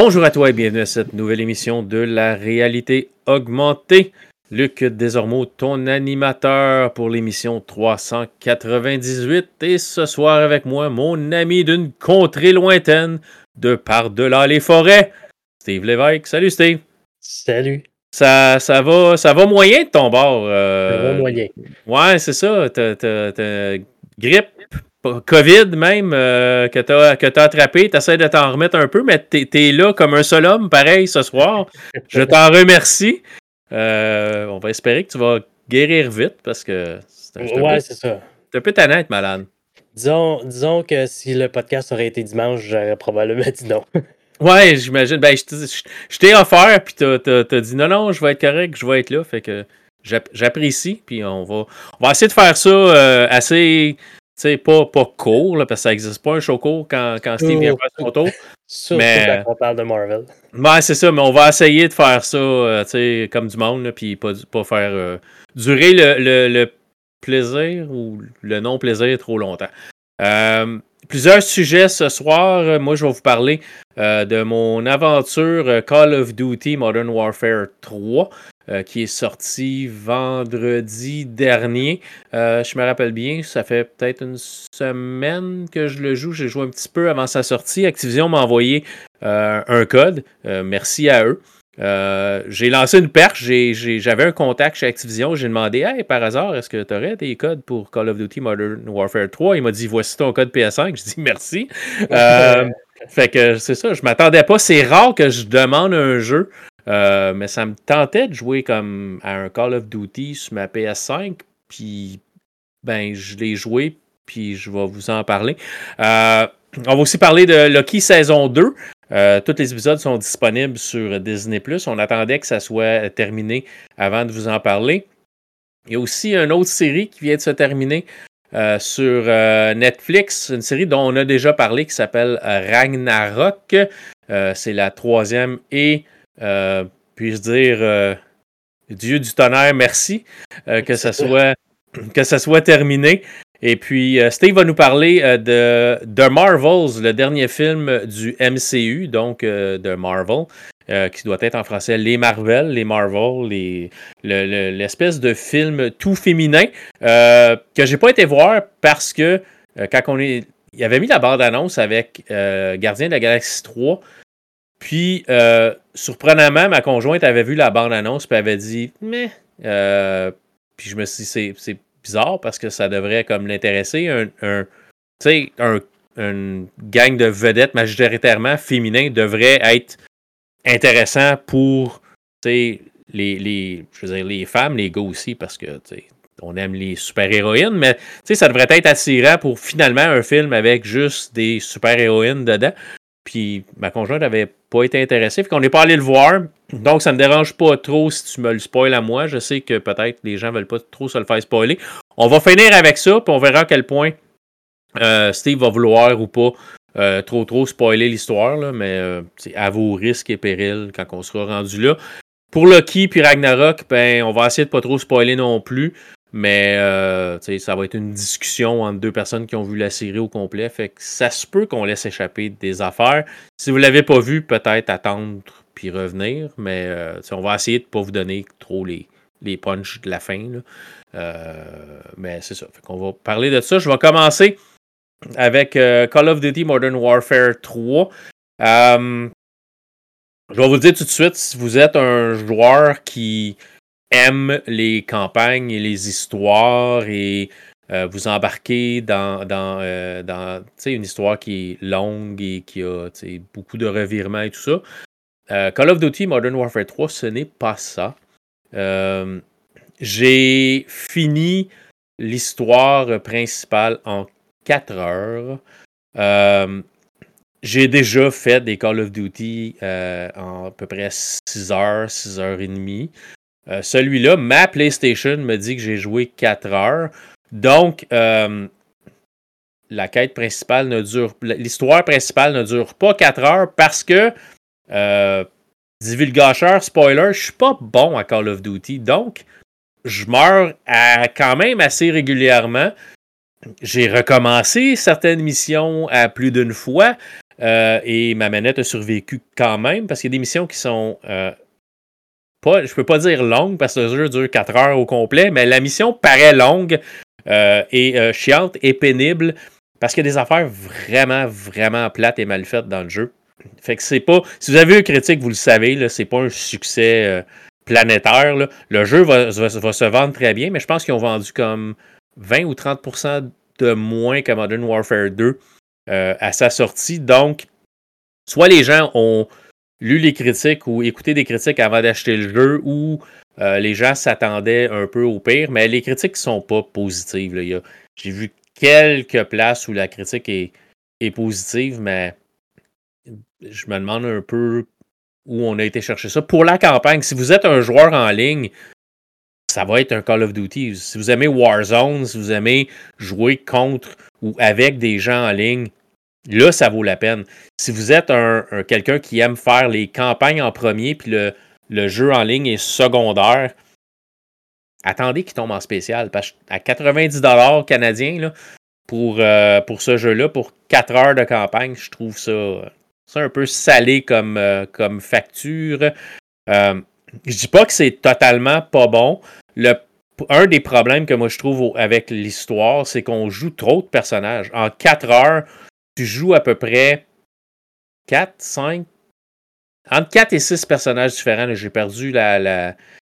Bonjour à toi et bienvenue à cette nouvelle émission de la réalité augmentée. Luc Desormeaux, ton animateur pour l'émission 398. Et ce soir avec moi, mon ami d'une contrée lointaine, de par-delà les forêts, Steve Lévesque. Salut Steve. Salut. Ça, ça, va, ça va moyen de ton bord. Euh, ça va moyen. Ouais, c'est ça. T'as grippe, COVID même, euh, que t'as as attrapé. T'essaies de t'en remettre un peu, mais t'es es là comme un seul homme, pareil, ce soir. Je t'en remercie. Euh, on va espérer que tu vas guérir vite parce que c'est Ouais, c'est ça. Un peu tannant être malade. Disons, disons que si le podcast aurait été dimanche, j'aurais probablement dit non. Ouais, j'imagine. Ben, je t'ai offert, puis t'as as, dit non, non, je vais être correct, je vais être là. Fait que j'apprécie, puis on va, on va essayer de faire ça euh, assez. Tu sais, pas, pas court, là, parce que ça n'existe pas un show court quand, quand Steve vient faire son tour. Surtout mais, quand on parle de Marvel. Ouais, c'est ça, mais on va essayer de faire ça, euh, tu sais, comme du monde, puis pas, pas faire euh, durer le, le, le, plaisir ou le non-plaisir trop longtemps. Euh, plusieurs sujets ce soir. Moi, je vais vous parler de mon aventure Call of Duty Modern Warfare 3. Qui est sorti vendredi dernier. je me rappelle bien, ça fait peut-être une semaine que je le joue. J'ai joué un petit peu avant sa sortie. Activision m'a envoyé un code. merci à eux. Euh, j'ai lancé une perche, j'avais un contact chez Activision, j'ai demandé Hey, par hasard, est-ce que tu aurais des codes pour Call of Duty Modern Warfare 3 Il m'a dit Voici ton code PS5. Je dis merci. Euh, fait que c'est ça, je m'attendais pas. C'est rare que je demande un jeu, euh, mais ça me tentait de jouer comme à un Call of Duty sur ma PS5. Puis, ben, je l'ai joué, puis je vais vous en parler. on va aussi parler de Loki saison 2. Euh, tous les épisodes sont disponibles sur Disney. On attendait que ça soit terminé avant de vous en parler. Il y a aussi une autre série qui vient de se terminer euh, sur euh, Netflix, une série dont on a déjà parlé qui s'appelle Ragnarok. C'est la troisième et, puis-je dire, Dieu du tonnerre, merci que, ça soit, que ça soit terminé. Et puis, euh, Steve va nous parler euh, de The Marvels, le dernier film du MCU, donc euh, de Marvel, qui doit être en français Les Marvel, les Marvel, l'espèce de film tout féminin que j'ai pas été voir parce que quand on est. Il avait mis la bande-annonce avec Gardien de la Galaxie 3. Puis, surprenamment, ma conjointe avait vu la bande-annonce et avait dit Mais. puis je me suis dit, c'est bizarre parce que ça devrait comme l'intéresser. Un, un, un, une gang de vedettes majoritairement féminins devrait être intéressant pour les, les, je les femmes, les gars aussi, parce que on aime les super-héroïnes, mais ça devrait être attirant pour finalement un film avec juste des super-héroïnes dedans. Puis ma conjointe n'avait pas été intéressée, fait qu'on n'est pas allé le voir. Donc ça ne me dérange pas trop si tu me le spoil à moi. Je sais que peut-être les gens ne veulent pas trop se le faire spoiler. On va finir avec ça, puis on verra à quel point euh, Steve va vouloir ou pas euh, trop trop spoiler l'histoire, mais c'est euh, à vos risques et périls quand on sera rendu là. Pour Loki puis Ragnarok, ben on va essayer de pas trop spoiler non plus. Mais euh, ça va être une discussion entre deux personnes qui ont vu la série au complet. Fait que ça se peut qu'on laisse échapper des affaires. Si vous ne l'avez pas vu, peut-être attendre puis revenir. Mais euh, on va essayer de ne pas vous donner trop les, les de la fin. Euh, mais c'est ça. Fait qu'on va parler de ça. Je vais commencer avec Call of Duty Modern Warfare 3. je vais vous dire tout de suite, si vous êtes un joueur qui aime les campagnes et les histoires et euh, vous embarquez dans, dans, euh, une histoire qui est longue et qui a beaucoup de revirements et tout ça. Euh, Call of Duty Modern Warfare 3, ce n'est pas ça. J'ai fini l'histoire principale en 4 heures. j'ai déjà fait des Call of Duty en à peu près 6 heures, 6 heures et demie. Euh, celui-là, ma PlayStation me dit que j'ai joué 4 heures. Donc, euh, la quête principale ne dure. L'histoire principale ne dure pas 4 heures parce que. Euh, spoiler, je suis pas bon à Call of Duty. Donc, je meurs quand même assez régulièrement. J'ai recommencé certaines missions à plus d'une fois. et ma manette a survécu quand même parce qu'il y a des missions qui sont pas, je peux pas dire longues parce que le jeu dure 4 heures au complet, mais la mission paraît longue et chiante et pénible parce qu'il y a des affaires vraiment, vraiment plates et mal faites dans le jeu. Fait que c'est pas. Si vous avez eu critique, vous le savez, c'est pas un succès euh, planétaire. Le jeu va, se vendre très bien, mais je pense qu'ils ont vendu comme 20 ou 30% de moins que Modern Warfare 2 euh, à sa sortie. Donc, soit les gens ont lu les critiques ou écouté des critiques avant d'acheter le jeu, ou euh, les gens s'attendaient un peu au pire, mais les critiques ne sont pas positives. J'ai vu quelques places où la critique est positive, mais je me demande un peu où on a été chercher ça. Pour la campagne, si vous êtes un joueur en ligne, ça va être un Call of Duty. Si vous aimez Warzone, si vous aimez jouer contre ou avec des gens en ligne, là, ça vaut la peine. Si vous êtes un, quelqu'un qui aime faire les campagnes en premier, puis le, jeu en ligne est secondaire, attendez qu'il tombe en spécial. Parce à 90$ canadiens, là, pour, euh, pour ce jeu-là, pour 4 heures de campagne, je trouve ça un peu salé comme, euh, comme facture. Euh, je dis pas que c'est totalement pas bon. Un des problèmes que moi je trouve avec l'histoire, c'est qu'on joue trop de personnages. En 4 heures, tu joues à peu près 4, 5, entre 4 et 6 personnages différents. J'ai perdu la, la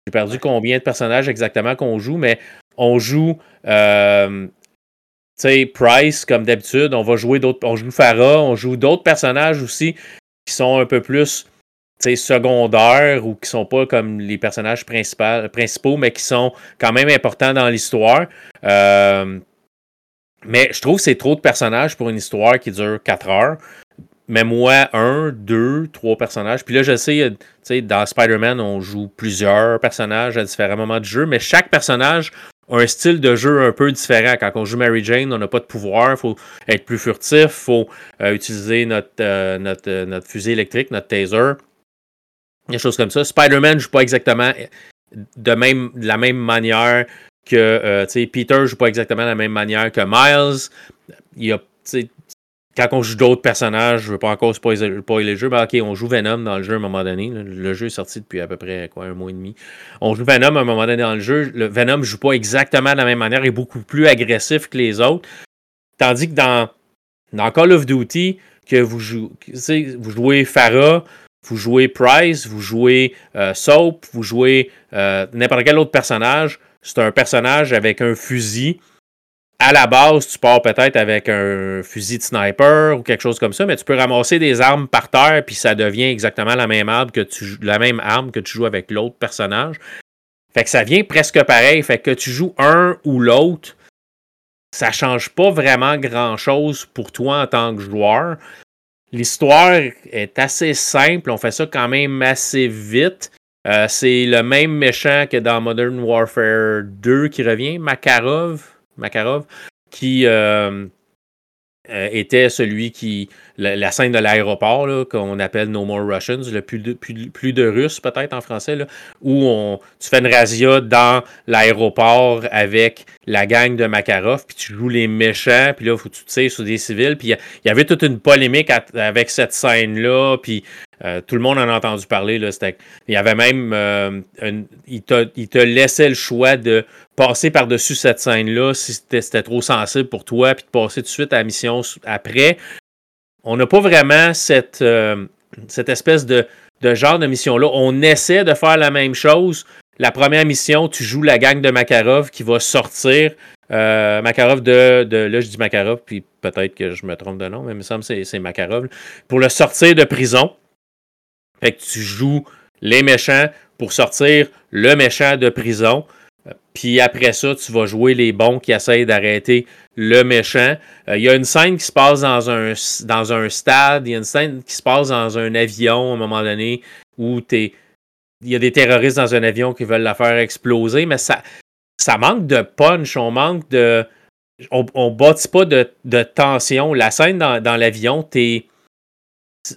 j'ai perdu combien de personnages exactement qu'on joue, mais on joue euh, sais, Price, comme d'habitude, on va jouer d'autres. On joue Farah, on joue d'autres personnages aussi qui sont un peu plus secondaires ou qui sont pas comme les personnages principaux, mais qui sont quand même importants dans l'histoire. Euh, mais je trouve que c'est trop de personnages pour une histoire qui dure 4 heures. Mais moi, un, deux, trois personnages. Puis là, je sais, dans Spider-Man, on joue plusieurs personnages à différents moments du jeu, mais chaque personnage un style de jeu un peu différent. Quand on joue Mary Jane, on n'a pas de pouvoir, il faut être plus furtif, il faut euh, utiliser notre, euh, notre, euh, électrique, notre taser, des choses comme ça. Spider-Man ne joue pas exactement de la même manière que Peter ne joue pas exactement de la même manière que Miles. Il y a quand on joue d'autres personnages, je veux pas encore spoiler, le jeu, mais ok, on joue Venom dans le jeu à un moment donné. Le jeu est sorti depuis à peu près quoi, un mois et demi. On joue Venom à un moment donné dans le jeu. Le Venom joue pas exactement de la même manière, il est beaucoup plus agressif que les autres. Tandis que dans, dans Call of Duty, que vous, jouez, vous jouez Farah, vous jouez Price, vous jouez euh, Soap, vous jouez euh, n'importe quel autre personnage. C'est un personnage avec un fusil à la base, tu pars peut-être avec un fusil de sniper ou quelque chose comme ça, mais tu peux ramasser des armes par terre, puis ça devient exactement la même arme que tu, joues avec l'autre personnage. Fait que ça vient presque pareil. Fait que tu joues un ou l'autre, ça change pas vraiment grand-chose pour toi en tant que joueur. L'histoire est assez simple, on fait ça quand même assez vite. Euh, c'est le même méchant que dans Modern Warfare 2 qui revient, Makarov. Makarov, qui euh, euh, était celui qui. La, scène de l'aéroport, qu'on appelle No More Russians, le plus de, plus, de Russes peut-être en français, là, où on, tu fais une razzia dans l'aéroport avec la gang de Makarov, puis tu joues les méchants, puis là, faut que tu tires sur des civils. Puis il y, avait toute une polémique avec cette scène-là, puis euh, tout le monde en a entendu parler. Là, il y avait même. Euh, il, te, laissait le choix de passer par-dessus cette scène-là si c'était trop sensible pour toi, puis de passer tout de suite à la mission après. On n'a pas vraiment cette, euh, cette espèce de, genre de mission-là. On essaie de faire la même chose. La première mission, tu joues la gang de Makarov qui va sortir. Makarov de, de, Là, je dis Makarov, puis peut-être que je me trompe de nom, mais il me semble que c'est Makarov. Pour le sortir de prison. Fait que tu joues les méchants pour sortir le méchant de prison. Puis après ça, tu vas jouer les bons qui essayent d'arrêter le méchant. Euh, il y a une scène qui se passe dans un, dans un stade, il y a une scène qui se passe dans un avion à un moment donné où il y a des terroristes dans un avion qui veulent la faire exploser, mais ça, ça manque de punch, on manque de. On ne bâtit pas de, tension. La scène dans, dans l'avion, t'es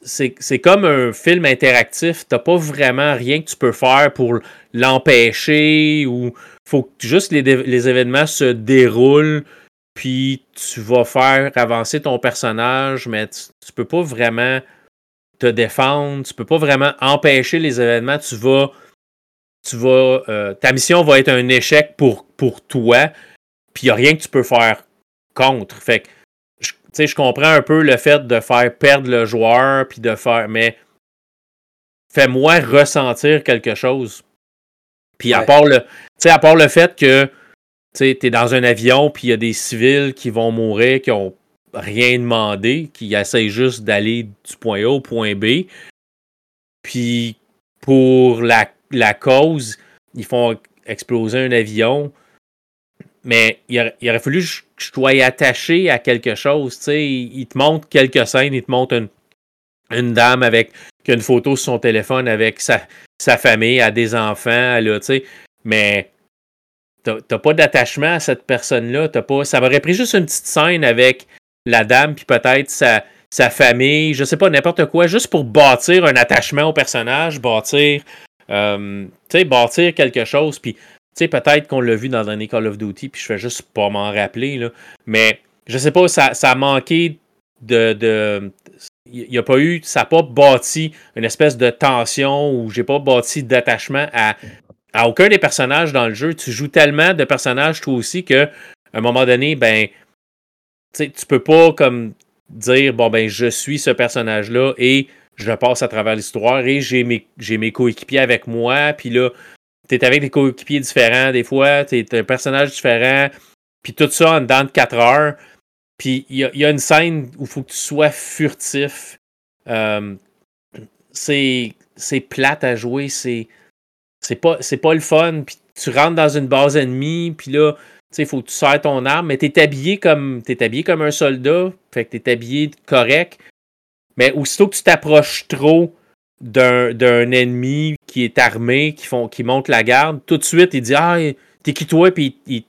c'est comme un film interactif. T'as pas vraiment rien que tu peux faire pour l'empêcher ou faut que juste les, les, événements se déroulent puis tu vas faire avancer ton personnage, mais tu, tu peux pas vraiment te défendre, tu peux pas vraiment empêcher les événements, tu vas tu vas euh, ta mission va être un échec pour, pour toi, puis n'y a rien que tu peux faire contre. Fait que je, je comprends un peu le fait de faire perdre le joueur, puis de faire. Mais fais-moi ressentir quelque chose. Puis à, part le, à part le fait que tu es dans un avion, puis il y a des civils qui vont mourir, qui ont rien demandé, qui essayent juste d'aller du point A au point B. Puis pour la, la cause, ils font exploser un avion mais il aurait, fallu que je, sois attaché à quelque chose. Il, il, te montre quelques scènes, il te montre une, une dame avec qui a une photo sur son téléphone avec sa, sa famille, a des enfants, là, mais t'as pas d'attachement à cette personne-là. Pas, ça m'aurait pris juste une petite scène avec la dame, puis peut-être sa, sa famille, je sais pas, n'importe quoi, juste pour bâtir un attachement au personnage, bâtir, euh, bâtir quelque chose. Puis sais, peut-être qu'on l'a vu dans un Call of Duty, puis je fais juste pas m'en rappeler, là. Mais je sais pas, ça, ça a manqué de. il n'y a pas eu, ça n'a pas bâti une espèce de tension ou j'ai pas bâti d'attachement à, aucun des personnages dans le jeu. Tu joues tellement de personnages toi aussi que à un moment donné, ben, tu peux pas comme dire bon ben je suis ce personnage-là et je passe à travers l'histoire et j'ai mes, mes coéquipiers avec moi, puis là, tu avec des coéquipiers différents, des fois, tu es un personnage différent, puis tout ça en dedans de 4 heures. Puis il y, a une scène où il faut que tu sois furtif. Euh, c'est plate à jouer, c'est pas, pas le fun. Puis tu rentres dans une base ennemie, puis là, il faut que tu sers ton arme, mais tu es habillé comme un soldat, fait que tu es habillé correct. Mais aussitôt que tu t'approches trop d'un ennemi qui est armé, qui, font, monte la garde, tout de suite, il dit Ah, t'es qui toi, puis il,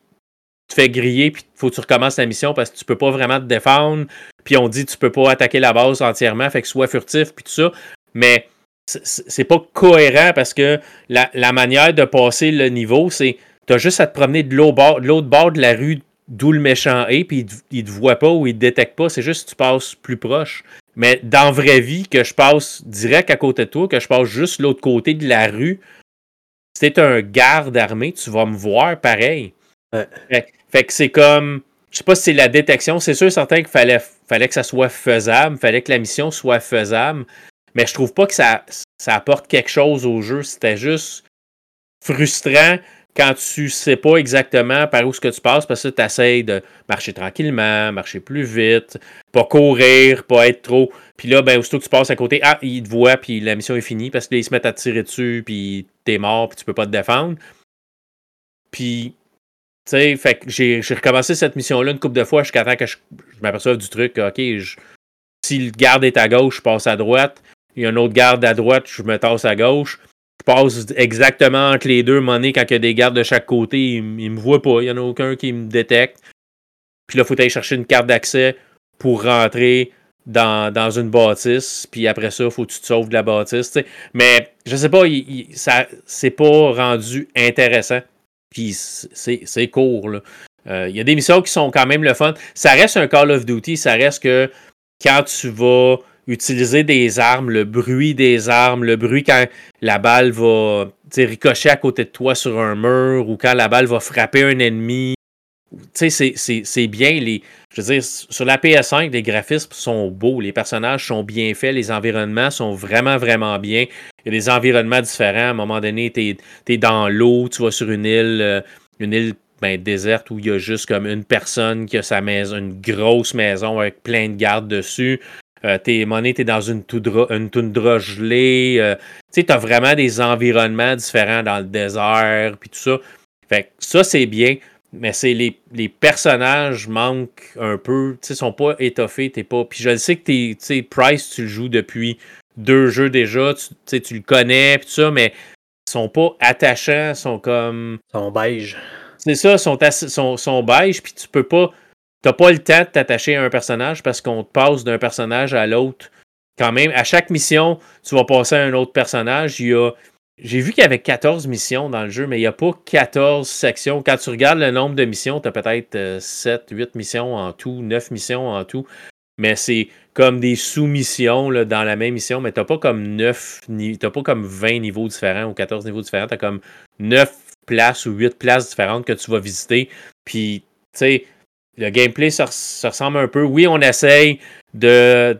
te fait griller, puis faut que tu recommences la mission parce que tu peux pas vraiment te défendre. Puis on dit tu peux pas attaquer la base entièrement, fait que sois furtif, puis tout ça. Mais c'est pas cohérent parce que la, manière de passer le niveau, c'est t'as juste à te promener de l'autre bord, de la rue d'où le méchant est, puis il, il te voit pas ou il te détecte pas, c'est juste que tu passes plus proche. Mais dans vraie vie, que je passe direct à côté de toi, que je passe juste l'autre côté de la rue, si t'es un garde armé, tu vas me voir pareil. Fait, que c'est comme. Je sais pas si c'est la détection. C'est sûr, certain qu'il fallait, fallait que ça soit faisable, fallait que la mission soit faisable. Mais je trouve pas que ça, ça apporte quelque chose au jeu. C'était juste frustrant quand tu sais pas exactement par où ce que tu passes, parce que tu essaies de marcher tranquillement, marcher plus vite, pas courir, pas être trop. Puis là, ben, aussitôt que tu passes à côté, ah, ils te voient, puis la mission est finie, parce qu'ils se mettent à tirer dessus, puis t'es mort, puis tu peux pas te défendre. Puis, tu sais, fait que j'ai recommencé cette mission-là une couple de fois jusqu'à temps que je, m'aperçoive du truc, ok, si le garde est à gauche, je passe à droite. Il y a un autre garde à droite, je me tasse à gauche je passe exactement entre les deux. Monnaie, quand il y a des gardes de chaque côté, ils, ne me voient pas. Il n'y en a aucun qui me détecte. Puis là, il faut aller chercher une carte d'accès pour rentrer dans, une bâtisse. Puis après ça, il faut que tu te sauves de la bâtisse. Mais je sais pas, ça c'est pas rendu intéressant. Puis c'est court. Euh, il y a des missions qui sont quand même le fun. Ça reste un Call of Duty. Ça reste que quand tu vas utiliser des armes, le bruit des armes, le bruit quand la balle va ricocher à côté de toi sur un mur ou quand la balle va frapper un ennemi. C'est bien. Les, je veux dire, sur la PS5, les graphismes sont beaux, les personnages sont bien faits, les environnements sont vraiment, vraiment bien. Il y a des environnements différents. À un moment donné, tu es, dans l'eau, tu vas sur une île, euh, une île ben, déserte où il y a juste comme une personne qui a sa maison, une grosse maison avec plein de gardes dessus. Euh, t'es monnaie, t'es dans une toundra, une toundra gelée. Euh, tu sais, t'as vraiment des environnements différents dans le désert, puis tout ça. Fait que ça, c'est bien, mais c'est les, les, personnages manquent un peu, tu sais, sont pas étoffés, t'es pas... Puis je le sais que t'es, tu Price, tu le joues depuis deux jeux déjà, tu tu le connais, puis tout ça, mais ils sont pas attachants, sont comme... Ils sont beige. C'est ça, sont, sont, sont beige, puis tu peux pas T'as pas le temps de t'attacher à un personnage parce qu'on te passe d'un personnage à l'autre. Quand même, à chaque mission, tu vas passer à un autre personnage. Il y a, j'ai vu qu'il y avait 14 missions dans le jeu, mais il n'y a pas 14 sections. Quand tu regardes le nombre de missions, tu as peut-être 7, 8 missions en tout, 9 missions en tout. Mais c'est comme des sous-missions dans la même mission, mais tu n'as pas comme 9, t'as pas comme 20 niveaux différents ou 14 niveaux différents. Tu as comme 9 places ou 8 places différentes que tu vas visiter. Puis, tu sais, le gameplay ça, ressemble un peu. Oui, on essaye de.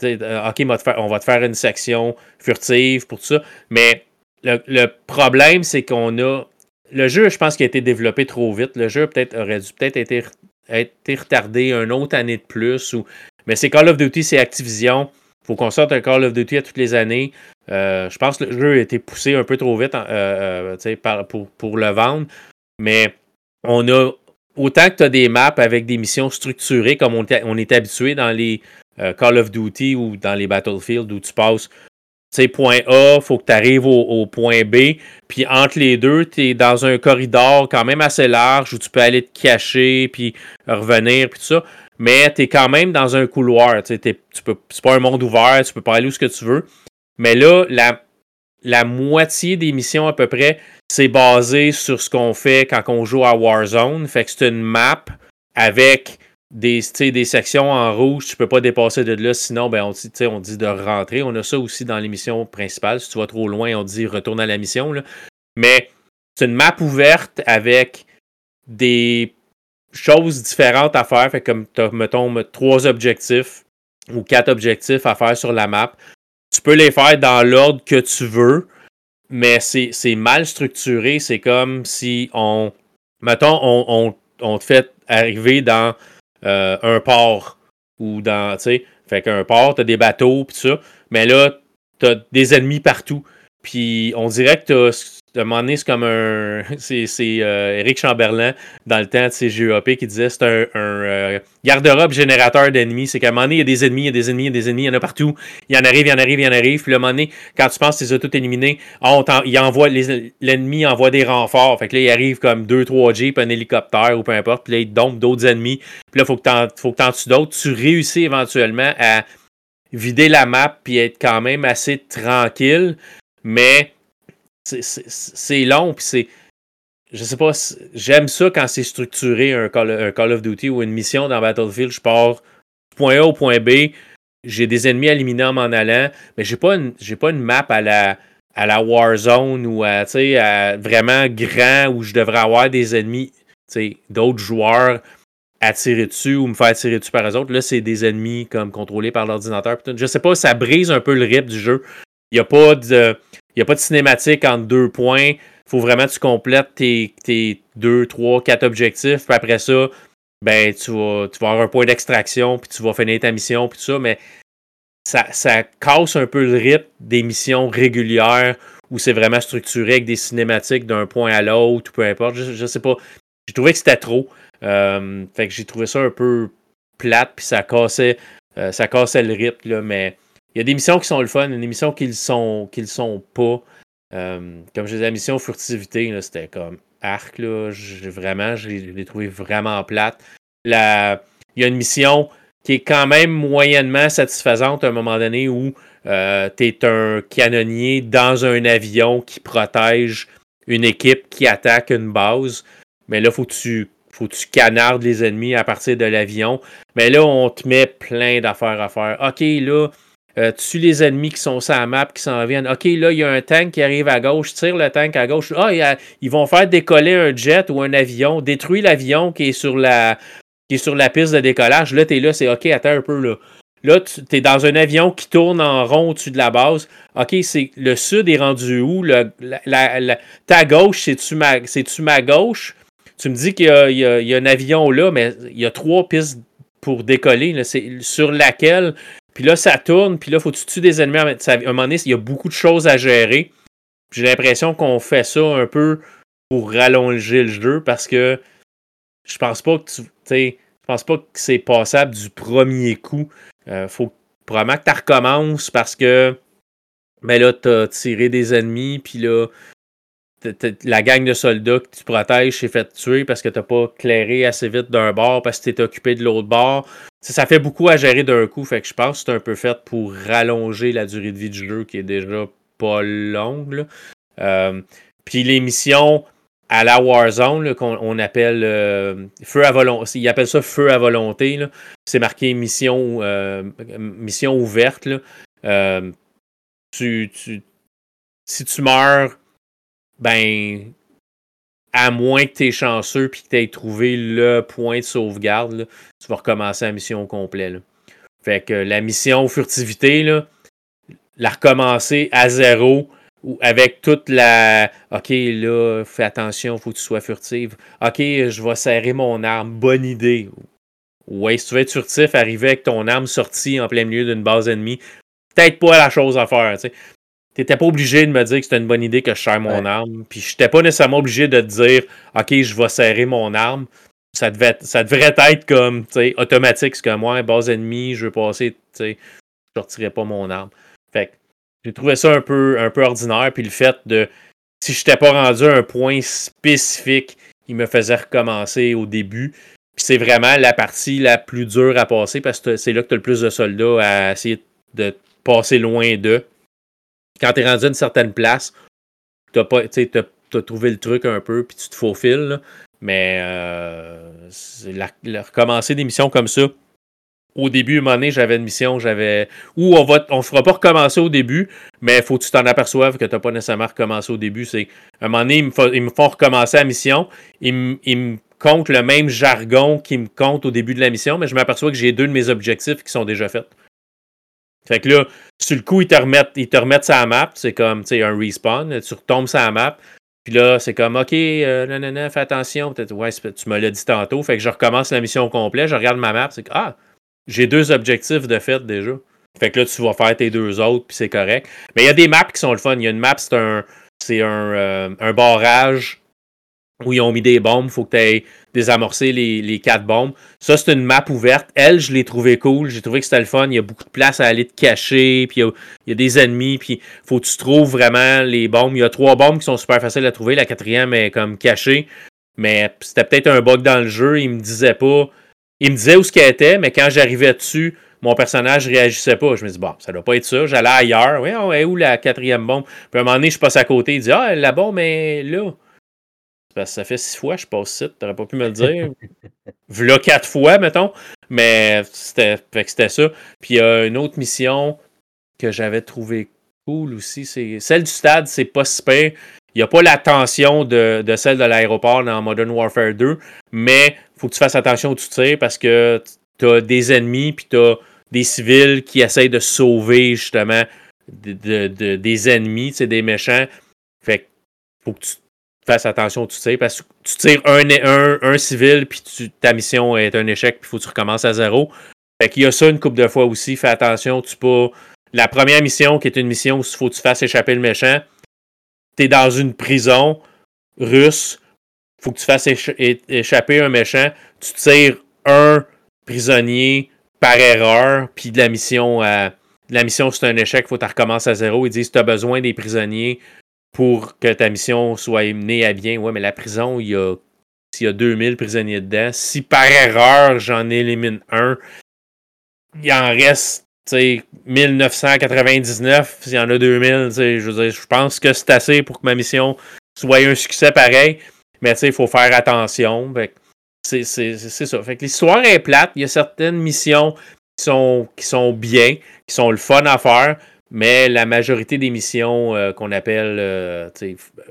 OK, on va, te faire, une section furtive pour tout ça. Mais le, problème, c'est qu'on a. Le jeu, je pense qu'il a été développé trop vite. Le jeu peut-être aurait dû peut-être été retardé une autre année de plus. Ou... Mais c'est Call of Duty, c'est Activision. Il faut qu'on sorte un Call of Duty à toutes les années. Euh, je pense que le jeu a été poussé un peu trop vite euh, euh, pour, pour le vendre. Mais on a autant que tu as des maps avec des missions structurées comme on, est habitué dans les euh, Call of Duty ou dans les Battlefield où tu passes sais, point A, faut que tu arrives au, point B. Puis entre les deux, tu es dans un corridor quand même assez large où tu peux aller te cacher, puis revenir, puis tout ça. Mais tu es quand même dans un couloir. Tu sais, c'est pas un monde ouvert, tu peux pas aller où ce que tu veux. Mais là, la, la moitié des missions à peu près, c'est basé sur ce qu'on fait quand on joue à Warzone. Fait que c'est une map avec des, des sections en rouge, tu peux pas dépasser de là, sinon ben, on, on dit de rentrer. On a ça aussi dans les missions principales. Si tu vas trop loin, on dit retourne à la mission. Mais c'est une map ouverte avec des choses différentes à faire. Fait comme tu as, mettons, trois objectifs ou quatre objectifs à faire sur la map. Tu peux les faire dans l'ordre que tu veux, mais c'est mal structuré. C'est comme si on. Mettons, on, on, te fait arriver dans euh, un port ou dans. Tu sais, fait qu'un port, t'as des bateaux, pis ça. Mais là, t'as des ennemis partout. Puis on dirait que t'as à un moment donné, c'est comme un. C'est euh, Eric Chamberlain, dans le temps de ses GEP, qui disait c'est un, euh, garde-robe générateur d'ennemis. C'est qu'à un moment donné, il y a des ennemis, il y a des ennemis, il y a des ennemis, il y en a partout. Il y en arrive, il y en arrive, il y en arrive. Puis à un moment donné, quand tu penses que tu les as il envoie, l'ennemi envoie des renforts. Fait que là, il arrive comme 2-3 Jeeps, un hélicoptère ou peu importe. Puis là, il dompe d'autres ennemis. Puis là, il faut que tu en tues d'autres. Tu réussis éventuellement à vider la map puis être quand même assez tranquille. Mais c'est long, puis c'est. Je sais pas, j'aime ça quand c'est structuré, un Call, un of Duty ou une mission dans Battlefield. Je pars du point A au point B, j'ai des ennemis à éliminer en m'en allant, mais j'ai pas une, pas une map à la, Warzone ou vraiment grand où je devrais avoir des ennemis, d'autres joueurs à tirer dessus ou me faire tirer dessus par eux autres. Là, c'est des ennemis comme contrôlés par l'ordinateur. Je sais pas, ça brise un peu le rythme du jeu. Il n'y a pas de. A pas de cinématique entre deux points. Il faut vraiment que tu complètes tes, tes deux, trois, quatre objectifs. Puis après ça, ben, tu vas, tu vas avoir un point d'extraction, puis tu vas finir ta mission, puis tout ça. Mais ça, ça casse un peu le rythme des missions régulières où c'est vraiment structuré avec des cinématiques d'un point à l'autre, peu importe. Je, je sais pas. J'ai trouvé que c'était trop. Euh, fait que j'ai trouvé ça un peu plate, puis ça cassait, euh, ça cassait le rythme, là, mais il y a des missions qui sont le fun, des missions qui le sont, qui le sont pas. Euh, comme je disais, la mission furtivité, c'était comme arc, là. vraiment, je l'ai trouvé vraiment plate. La, il y a une mission qui est quand même moyennement satisfaisante à un moment donné où euh, tu es un canonnier dans un avion qui protège une équipe qui attaque une base. Mais là, faut tu faut que tu canardes les ennemis à partir de l'avion. Mais là, on te met plein d'affaires à faire. OK, là, euh, tu les ennemis qui sont sur la map, qui s'en viennent. OK, là, il y a un tank qui arrive à gauche, tire le tank à gauche. Ah, ils vont faire décoller un jet ou un avion, détruire l'avion qui est sur la qui est sur la piste de décollage. Là, tu es là, c'est OK, attends un peu là. Là, tu es dans un avion qui tourne en rond au-dessus de la base. OK, c'est le sud est rendu où? La, ta gauche, c'est-tu ma, ma gauche? Tu me dis qu'il y, y, a un avion là, mais il y a trois pistes pour décoller. C'est sur laquelle puis là, ça tourne, puis là, faut que tu tues des ennemis. À un moment donné, il y a beaucoup de choses à gérer. J'ai l'impression qu'on fait ça un peu pour rallonger le jeu parce que je pense pas que tu. Je pense pas que c'est passable du premier coup. Euh, faut probablement que tu recommences parce que mais ben là, tu as tiré des ennemis, puis là, la gang de soldats que tu protèges s'est fait tuer parce que tu n'as pas clairé assez vite d'un bord parce que tu es occupé de l'autre bord ça fait beaucoup à gérer d'un coup, fait que je pense que c'est un peu fait pour rallonger la durée de vie du jeu qui est déjà pas longue. puis les missions à la Warzone, qu'on appelle feu à volonté. Ils appellent ça feu à volonté. C'est marqué mission, mission ouverte. si tu meurs, ben, à moins que tu es chanceux et que tu aies trouvé le point de sauvegarde, tu vas recommencer la mission au complet. Fait que la mission furtivité, la recommencer à zéro ou avec toute la OK, là, fais attention, faut que tu sois furtive. OK, je vais serrer mon arme. Bonne idée. Ouais, si tu veux être furtif, arriver avec ton arme sortie en plein milieu d'une base ennemie, peut-être pas la chose à faire. Tu T'étais pas obligé de me dire que c'était une bonne idée que je serre mon arme. Puis j'étais pas nécessairement obligé de te dire OK, je vais serrer mon arme. Ça, devait, ça devrait être comme automatique. C'est comme moi, base ennemie, je veux passer, je sortirais pas mon arme. Fait que j'ai trouvé ça un peu, un peu ordinaire. Puis le fait de si je n'étais pas rendu à un point spécifique, il me faisait recommencer au début. Puis c'est vraiment la partie la plus dure à passer parce que c'est là que tu as le plus de soldats à essayer de passer loin d'eux quand tu es rendu à une certaine place, tu as, trouvé le truc un peu, puis tu te faufiles. Mais euh, recommencer des missions comme ça, au début, à un moment donné, j'avais une mission, j'avais. Ou on va on fera pas recommencer au début, mais faut que tu t'en aperçoives que tu n'as pas nécessairement recommencé au début. C'est. Un moment donné, ils me, font, recommencer la mission. Ils, me comptent le même jargon qu'ils me comptent au début de la mission, mais je m'aperçois que j'ai deux de mes objectifs qui sont déjà faits. Fait que là, sur le coup, ils te remettent, ils te remettent sa map. C'est comme, tu sais, un respawn. Tu retombes sa map. Puis là, c'est comme, OK, euh, non, non, non, fais attention. Peut-être, ouais, tu me l'as dit tantôt. Fait que je recommence la mission au. Je regarde ma map. C'est que, ah, j'ai deux objectifs de fait déjà. Fait que là, tu vas faire tes deux autres, puis c'est correct. Mais il y a des maps qui sont le fun. Il y a une map, c'est un, c'est un, euh, un barrage où ils ont mis des bombes. Il faut que tu aies désamorcé les, quatre bombes. Ça, c'est une map ouverte. Elle, je l'ai trouvé cool. J'ai trouvé que c'était le fun. Il y a beaucoup de place à aller te cacher. Puis il y a, des ennemis. Puis faut que tu trouves vraiment les bombes. Il y a trois bombes qui sont super faciles à trouver. La quatrième est comme cachée. Mais c'était peut-être un bug dans le jeu. Il me disait pas. Il me disait où ce qu'elle était, mais quand j'arrivais dessus, mon personnage réagissait pas. Je me dis, bon, ça doit pas être ça. J'allais ailleurs. Oui, on est où la quatrième bombe? Puis à un moment donné, je passe à côté. Il dit, ah, la bombe est là. Parce que ça fait six fois que je passe site, t'aurais pas pu me le dire. V'là quatre fois, mettons. Mais c'était, c'était ça. Puis il y a une autre mission que j'avais trouvé cool aussi. C'est, celle du stade, c'est pas super. Il n'y a pas la tension de, celle de l'aéroport dans Modern Warfare 2, mais faut que tu fasses attention où tu tires parce que tu as des ennemis puis tu as des civils qui essayent de sauver justement des ennemis, des méchants. Fait que faut que tu fasses attention tu tires parce que tu tires un, civil puis ta mission est un échec puis faut que tu recommences à zéro. Fait qu'il y a ça une couple de fois aussi. Fais attention, tu pas. La première mission qui est une mission où il faut que tu fasses échapper le méchant, tu es dans une prison russe, faut que tu fasses échapper un méchant, tu tires un prisonnier par erreur, puis de la mission mission c'est un échec, faut que tu recommences à zéro. Ils disent tu as besoin des prisonniers pour que ta mission soit menée à bien. Ouais, mais la prison, il y a, s'il y a 2000 prisonniers dedans, si par erreur j'en élimine un, il en reste 1999, s'il y en a 2000, je pense que c'est assez pour que ma mission soit un succès pareil. Mais il faut faire attention. C'est ça. Fait que l'histoire est plate. Il y a certaines missions qui sont, qui sont bien, qui sont le fun à faire. Mais la majorité des missions euh, qu'on appelle euh,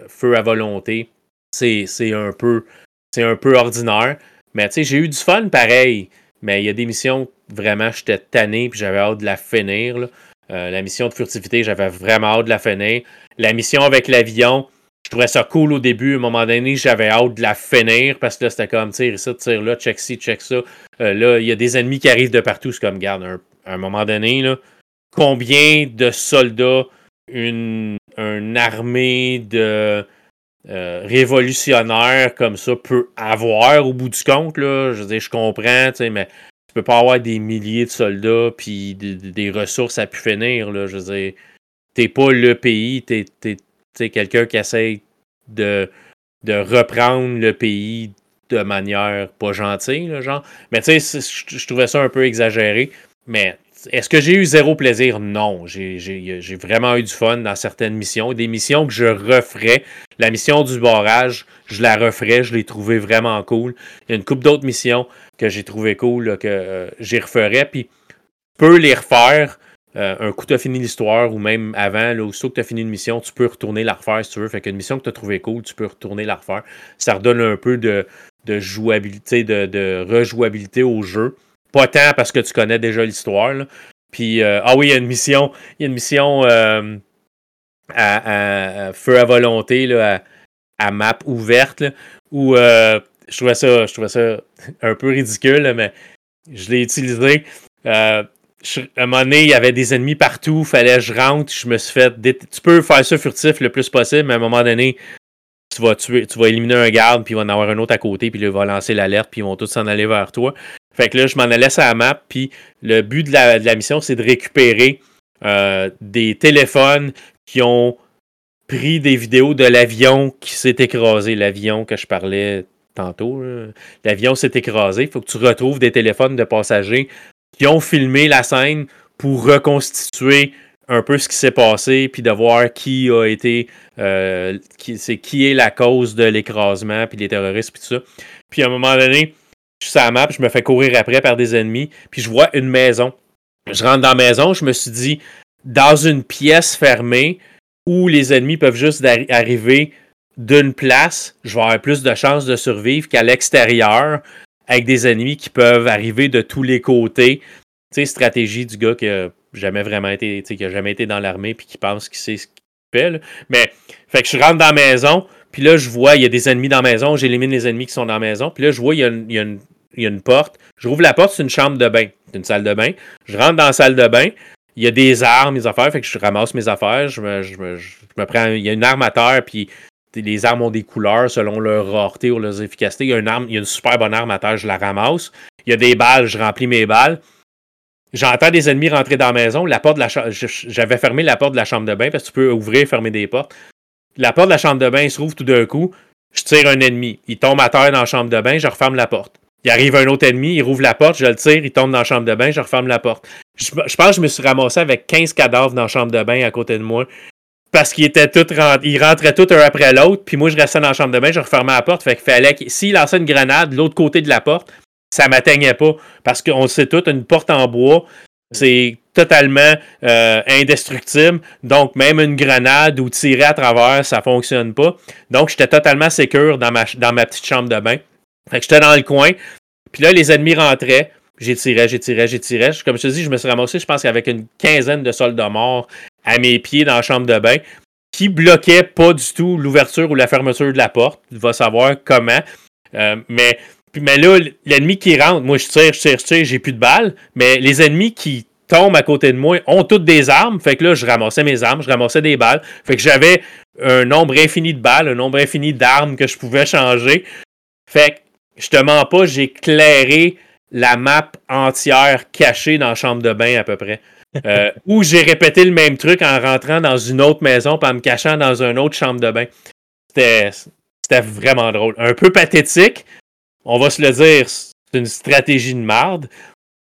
feu à volonté, c'est un peu ordinaire. Mais j'ai eu du fun pareil. Mais il y a des missions, vraiment, j'étais tanné puis j'avais hâte de la finir. Euh, la mission de furtivité, j'avais vraiment hâte de la finir. La mission avec l'avion, je trouvais ça cool au début. À un moment donné, j'avais hâte de la finir parce que là, c'était comme tire ici, tire là, check ci, check ça. là, il y a des ennemis qui arrivent de partout. C'est comme, garde, à un moment donné, là, combien de soldats une, armée de euh, révolutionnaires comme ça peut avoir au bout du compte. Là? Je veux je comprends, mais tu peux pas avoir des milliers de soldats puis des, ressources à pu finir. Là. Je t'es pas le pays, t'es, es, quelqu'un qui essaie de, de reprendre le pays de manière pas gentille, genre. Mais tu sais, je trouvais ça un peu exagéré. Mais est-ce que j'ai eu zéro plaisir? Non. J'ai vraiment eu du fun dans certaines missions. Des missions que je referais. La mission du barrage, je la referais. Je l'ai trouvé vraiment cool. Il y a une couple d'autres missions que j'ai trouvé cool, que euh, j'y referais. Puis, peux les refaire. Euh, un coup, tu as fini l'histoire, ou même avant, là, aussitôt que tu as fini une mission, tu peux retourner la refaire si tu veux. Fait qu'une mission que tu as trouvé cool, tu peux retourner la refaire. Ça redonne un peu de, jouabilité, de rejouabilité au jeu. Pas tant parce que tu connais déjà l'histoire. Puis, euh, ah oui, il y a une mission, il une mission euh, à, feu à volonté, là, à, map ouverte, où euh, je, trouvais ça, un peu ridicule, mais je l'ai utilisé. à un moment donné, il y avait des ennemis partout, fallait que je rentre, je me suis fait. Tu peux faire ça furtif le plus possible, mais à un moment donné, tu vas tu vas éliminer un garde, puis il va en avoir un autre à côté, puis il va lancer l'alerte, puis ils vont tous s'en aller vers toi. Fait que là, je m'en allais à la map, puis le but de la, mission, c'est de récupérer euh, des téléphones qui ont pris des vidéos de l'avion qui s'est écrasé, l'avion que je parlais tantôt. L'avion s'est écrasé. Il faut que tu retrouves des téléphones de passagers qui ont filmé la scène pour reconstituer un peu ce qui s'est passé, puis de voir qui a été, euh, qui, c'est, qui est la cause de l'écrasement, puis les terroristes, puis tout ça. Puis à un moment donné, je suis sur la map, je me fais courir après par des ennemis, puis je vois une maison. Je rentre dans la maison, je me suis dit, dans une pièce fermée où les ennemis peuvent juste arriver d'une place, je vais avoir plus de chances de survivre qu'à l'extérieur avec des ennemis qui peuvent arriver de tous les côtés. Tu sais, stratégie du gars qui a jamais vraiment été, qui jamais été dans l'armée puis qui pense qu'il sait ce qu'il fait. Mais, fait que je rentre dans la maison, puis là, je vois, il y a des ennemis dans la maison, j'élimine les ennemis qui sont dans la maison, puis là, je vois, il y a il y a une porte. Je rouvre la porte, c'est une chambre de bain. C'est une salle de bain. Je rentre dans la salle de bain. Il y a des armes, mes affaires, fait que je ramasse mes affaires. Je me, je me, prends. Il y a une arme à terre, puis les armes ont des couleurs selon leur rareté ou leur efficacité. Il y a une arme, il y a une super bonne arme à terre, je la ramasse. Il y a des balles, je remplis mes balles. J'entends des ennemis rentrer dans la maison. La porte de la j'avais fermé la porte de la chambre de bain parce que tu peux ouvrir et fermer des portes. La porte de la chambre de bain se rouvre tout d'un coup. Je tire un ennemi. Il tombe à terre dans la chambre de bain, je referme la porte. Il arrive un autre ennemi, il rouvre la porte, je le tire, il tombe dans la chambre de bain, je referme la porte. Je, pense que je me suis ramassé avec 15 cadavres dans la chambre de bain à côté de moi. Parce qu'ils étaient tous ils rentraient tous un après l'autre, puis moi je restais dans la chambre de bain, je refermais la porte. Fait qu'il fallait que s'il lançait une grenade de l'autre côté de la porte, ça m'atteignait pas. Parce qu'on le sait tout, une porte en bois, c'est totalement euh, indestructible. Donc, même une grenade ou tirer à travers, ça fonctionne pas. Donc, j'étais totalement sécure dans ma, dans ma petite chambre de bain. Fait que j'étais dans le coin. Puis là, les ennemis rentraient. J'ai tiré, j'ai tiré, j'ai tiré. Comme je te dis, je me suis ramassé, je pense, qu'avec une quinzaine de soldats morts à mes pieds dans la chambre de bain qui bloquaient pas du tout l'ouverture ou la fermeture de la porte. Tu vas savoir comment. Euh, mais, mais là, l'ennemi qui rentre, moi je tire, je tire, je tire, j'ai plus de balles. Mais les ennemis qui tombent à côté de moi ont toutes des armes. Fait que là, je ramassais mes armes, je ramassais des balles. Fait que j'avais un nombre infini de balles, un nombre infini d'armes que je pouvais changer. Fait que je te mens pas, j'ai clairé la map entière cachée dans la chambre de bain à peu près. Euh, où j'ai répété le même truc en rentrant dans une autre maison puis en me cachant dans une autre chambre de bain. C'était vraiment drôle. Un peu pathétique, on va se le dire, c'est une stratégie de marde,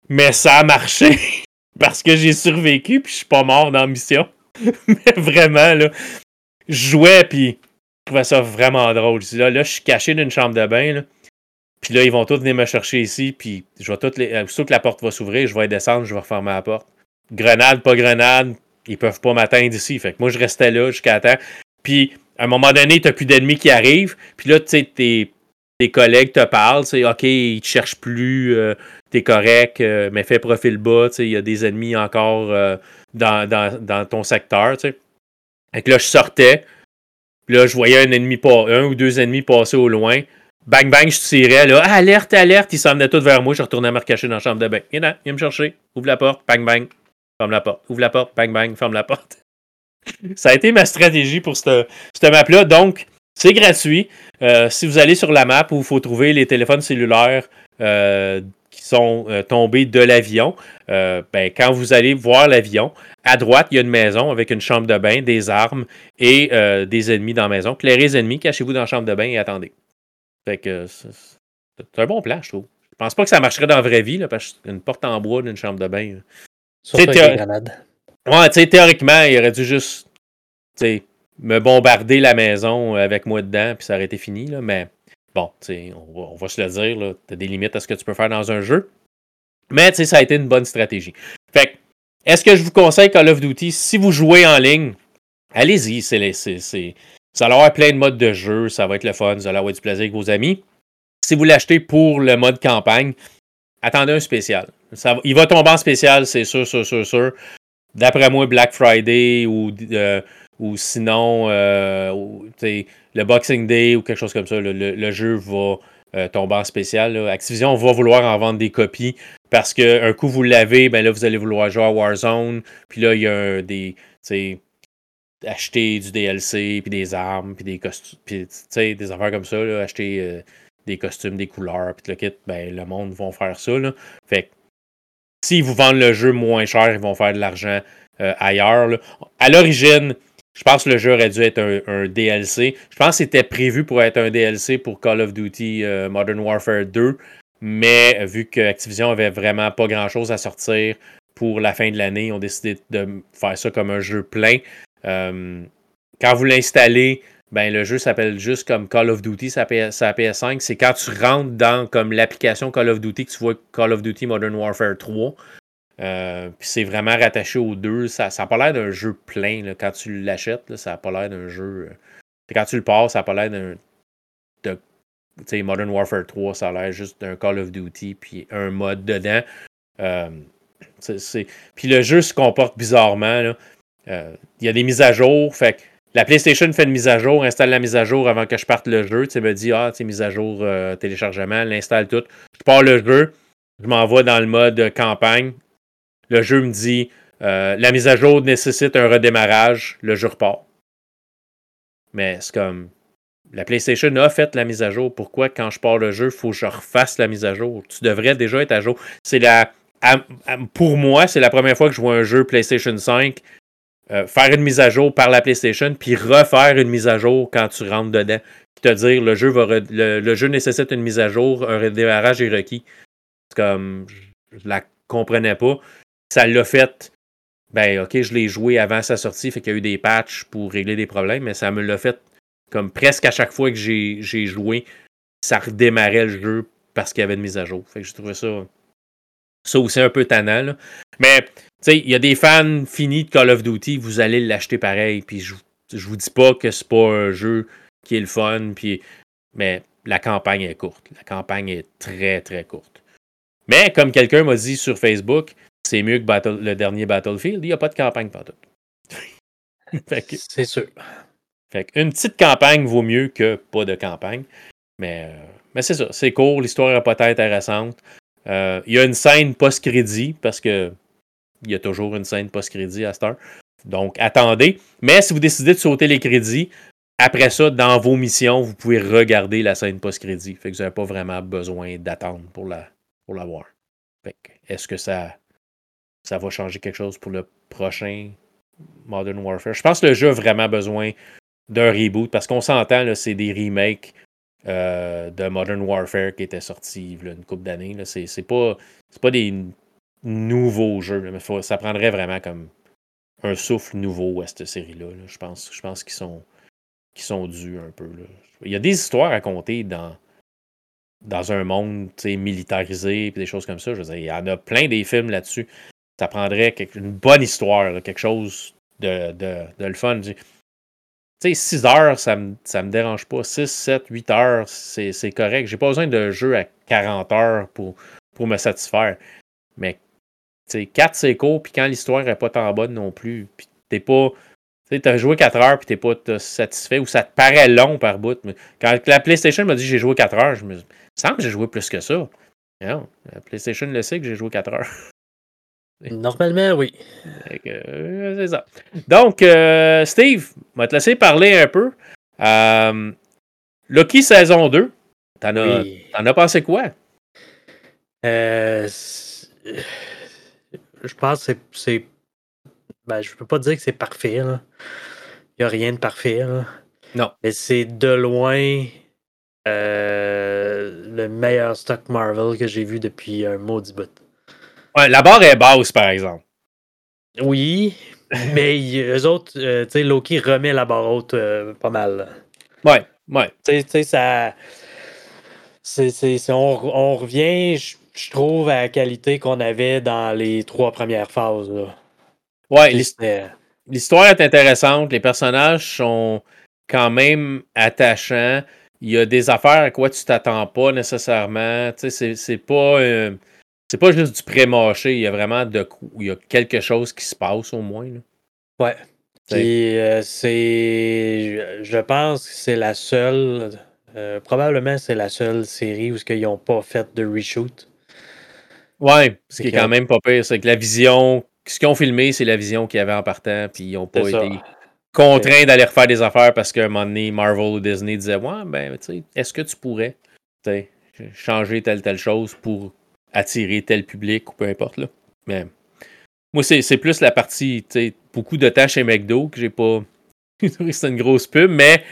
mais ça a marché parce que j'ai survécu puis je suis pas mort dans la mission. mais vraiment, là, je jouais puis je trouvais ça vraiment drôle. Là, là je suis caché dans une chambre de bain. Puis là, ils vont tous venir me chercher ici, puis je vais toutes les. Euh, que la porte va s'ouvrir, je vais descendre, je vais refermer la porte. Grenade, pas grenade, ils peuvent pas m'atteindre ici. Fait que moi, je restais là jusqu'à temps. Puis, à un moment donné, t'as plus d'ennemis qui arrivent. Puis là, sais, tes, collègues te parlent. Tu sais, OK, ils te cherchent plus, euh, t'es correct, euh, mais fais profil bas. Tu sais, il y a des ennemis encore dans, dans, ton secteur. Fait que là, je sortais. Puis là, je voyais un ennemi un ou deux ennemis passer au loin. Bang, bang, je tirais, là. Alerte, alerte. Ils s'en venaient tous vers moi. Je retournais me recacher dans la chambre de bain. Viens, viens me chercher. Ouvre la porte. Bang, bang. Ferme la porte. Ouvre la porte. Bang, bang. Ferme la porte. Ça a été ma stratégie pour cette, cette map-là. Donc, c'est gratuit. Euh, si vous allez sur la map où il faut trouver les téléphones cellulaires euh, qui sont euh, tombés de l'avion, ben, quand vous allez voir l'avion, à droite, il y a une maison avec une chambre de bain, des armes et des ennemis dans la maison. Clairez les ennemis, cachez-vous dans la chambre de bain et attendez. Fait que c'est un bon plan, je trouve. Je pense pas que ça marcherait dans la vraie vie, là, parce que une porte en bois d'une chambre de bain. Surtout avec théo- les grenades. Ouais, tu sais, théoriquement, il aurait dû juste, tu me bombarder la maison avec moi dedans, puis ça aurait été fini, là. Mais bon, tu sais, on va, on va se le dire, là. T'as des limites à ce que tu peux faire dans un jeu. Mais, tu sais, ça a été une bonne stratégie. Fait que, est-ce que je vous conseille Call of Duty? Si vous jouez en ligne, allez-y. C'est, ça va avoir plein de modes de jeu. Ça va être le fun. Vous allez avoir du plaisir avec vos amis. Si vous l'achetez pour le mode campagne, attendez un spécial. Il va tomber en spécial, c'est sûr, sûr, sûr, sûr. D'après moi, Black Friday ou, euh, ou sinon euh, le Boxing Day ou quelque chose comme ça, le, jeu va euh, tomber en spécial. Activision va vouloir en vendre des copies parce qu'un coup vous l'avez, ben là vous allez vouloir jouer à Warzone. Puis là, il y a des. Acheter du DLC, puis des armes, puis des costumes, puis des affaires comme ça, là, acheter euh, des costumes, des couleurs, puis le kit, ben le monde vont faire ça. Là. Fait que s'ils vous vendent le jeu moins cher, ils vont faire de l'argent euh, ailleurs. là. À l'origine, je pense que le jeu aurait dû être un, DLC. Je pense que c'était prévu pour être un DLC pour Call of Duty euh, Modern Warfare 2, mais vu que Activision avait vraiment pas grand chose à sortir pour la fin de l'année, ils ont décidé de faire ça comme un jeu plein. Euh, quand vous l'installez, ben, le jeu s'appelle juste comme Call of Duty, sa PS5. C'est quand tu rentres dans comme l'application Call of Duty que tu vois Call of Duty Modern Warfare 3. Euh, puis c'est vraiment rattaché aux deux. Ça n'a pas l'air d'un jeu plein quand tu l'achètes. Ça n'a pas l'air d'un jeu. euh, Quand tu le passes, ça n'a pas l'air d'un. de- Tu sais, Modern Warfare 3, ça a l'air juste d'un Call of Duty, puis un mode dedans. Puis le jeu se comporte bizarrement. Euh, Il y a des mises à jour. Fait la PlayStation fait une mise à jour, installe la mise à jour avant que je parte le jeu. Tu me dit, ah, tu mise à jour, euh, téléchargement, l'installe tout. Je pars le jeu, je m'envoie dans le mode campagne. Le jeu me dit, euh, la mise à jour nécessite un redémarrage. Le jeu repart. Mais c'est comme, la PlayStation a fait la mise à jour. Pourquoi, quand je pars le jeu, il faut que je refasse la mise à jour? Tu devrais déjà être à jour. C'est la. pour moi, c'est la première fois que je vois un jeu PlayStation 5 euh, faire une mise à jour par la PlayStation, puis refaire une mise à jour quand tu rentres dedans. Puis te dire le jeu va le, jeu nécessite une mise à jour, un redémarrage est requis. C'est comme je, la comprenais pas. Ça l'a fait. Ben ok, je l'ai joué avant sa sortie, fait qu'il y a eu des patchs pour régler des problèmes, mais ça me l'a fait comme presque à chaque fois que j'ai j'ai joué, ça redémarrait le jeu parce qu'il y avait une mise à jour. Fait que je trouvais ça. Ça aussi un peu tannant. là. Mais tu sais, il y a des fans finis de Call of Duty, vous allez l'acheter pareil. Puis je, je vous dis pas que c'est pas un jeu qui est le fun, puis, mais la campagne est courte. La campagne est très, très courte. Mais comme quelqu'un m'a dit sur Facebook, c'est mieux que Battle- le dernier Battlefield, il n'y a pas de campagne partout. C'est sûr. fait qu'une petite campagne vaut mieux que pas de campagne. Mais, euh, mais c'est ça, c'est court, l'histoire est pas intéressante. Euh, Il y a une scène post-crédit, parce que il y a toujours une scène post-crédit à cette heure. Donc, attendez. Mais si vous décidez de sauter les crédits, après ça, dans vos missions, vous pouvez regarder la scène post-crédit. Fait que vous n'avez pas vraiment besoin d'attendre pour la, pour la voir. Fait que, est-ce que ça, ça va changer quelque chose pour le prochain Modern Warfare? Je pense que le jeu a vraiment besoin d'un reboot parce qu'on s'entend, là, c'est des remakes euh, de Modern Warfare qui y a une couple d'années. C'est c'est pas, pas des nouveaux jeux, mais ça prendrait vraiment comme un souffle nouveau à cette série-là. là. Je pense, je pense qu'ils sont, qu'ils sont dus un peu. Il y a des histoires à compter dans, dans un monde militarisé et des choses comme ça. Je veux dire, il y en a plein des films là-dessus. Ça prendrait une bonne histoire, quelque chose de, de, de le fun. Sais, 6 heures, ça me, me dérange pas. 6, 7, 8 heures, c'est correct. J'ai pas besoin de jeu à 40 heures pour, me satisfaire. Mais, tu sais, 4, c'est court, puis quand l'histoire est pas tant bonne non plus, puis t'es pas. Tu t'as joué 4 heures, puis t'es pas satisfait, ou ça te paraît long par bout. Quand la PlayStation m'a dit j'ai joué 4 heures, je me semble que j'ai joué plus que ça. Non, la PlayStation le sait que j'ai joué 4 heures. Normalement, oui. Euh, c'est ça. Donc, euh, Steve, on va te laisser parler un peu. Euh, Lucky saison 2, t'en as, Oui. as pensé quoi? Euh, je pense que c'est-. Ben, je peux pas dire que c'est parfait. Il n'y a rien de parfait. là. Non. Mais c'est de loin euh, le meilleur stock Marvel que j'ai vu depuis un maudit bout. Ouais, la barre est basse, par exemple. Oui, mais eux autres, euh, tu sais, Loki remet la barre haute euh, pas mal. Ouais, ouais. Tu sais, ça. On, on, revient, je, trouve, à la qualité qu'on avait dans les trois premières phases. Là. Ouais, l'histoire est intéressante. Les personnages sont quand même attachants. Il y a des affaires à quoi tu t'attends pas nécessairement. Tu sais, c'est pas. Euh, c'est pas juste du pré-mâché, il y a vraiment de il y a quelque chose qui se passe au moins. Là. Ouais. Puis euh, c'est. Je pense que c'est la seule. Euh, probablement c'est la seule série où ils n'ont pas fait de reshoot. Ouais, ce qui est quand même pas pire, c'est que la vision. Ce qu'ils ont filmé, c'est la vision qu'il y avait en partant, puis ils n'ont pas été contraints d'aller refaire des affaires parce qu'à un moment donné, Marvel ou Disney disaient Ouais, ben, tu sais, est-ce que tu pourrais changer telle, telle chose pour attirer tel public ou peu importe. Là. Mais moi, c'est plus la partie, tu sais, beaucoup de temps chez McDo que j'ai pas. c'est une grosse pub, mais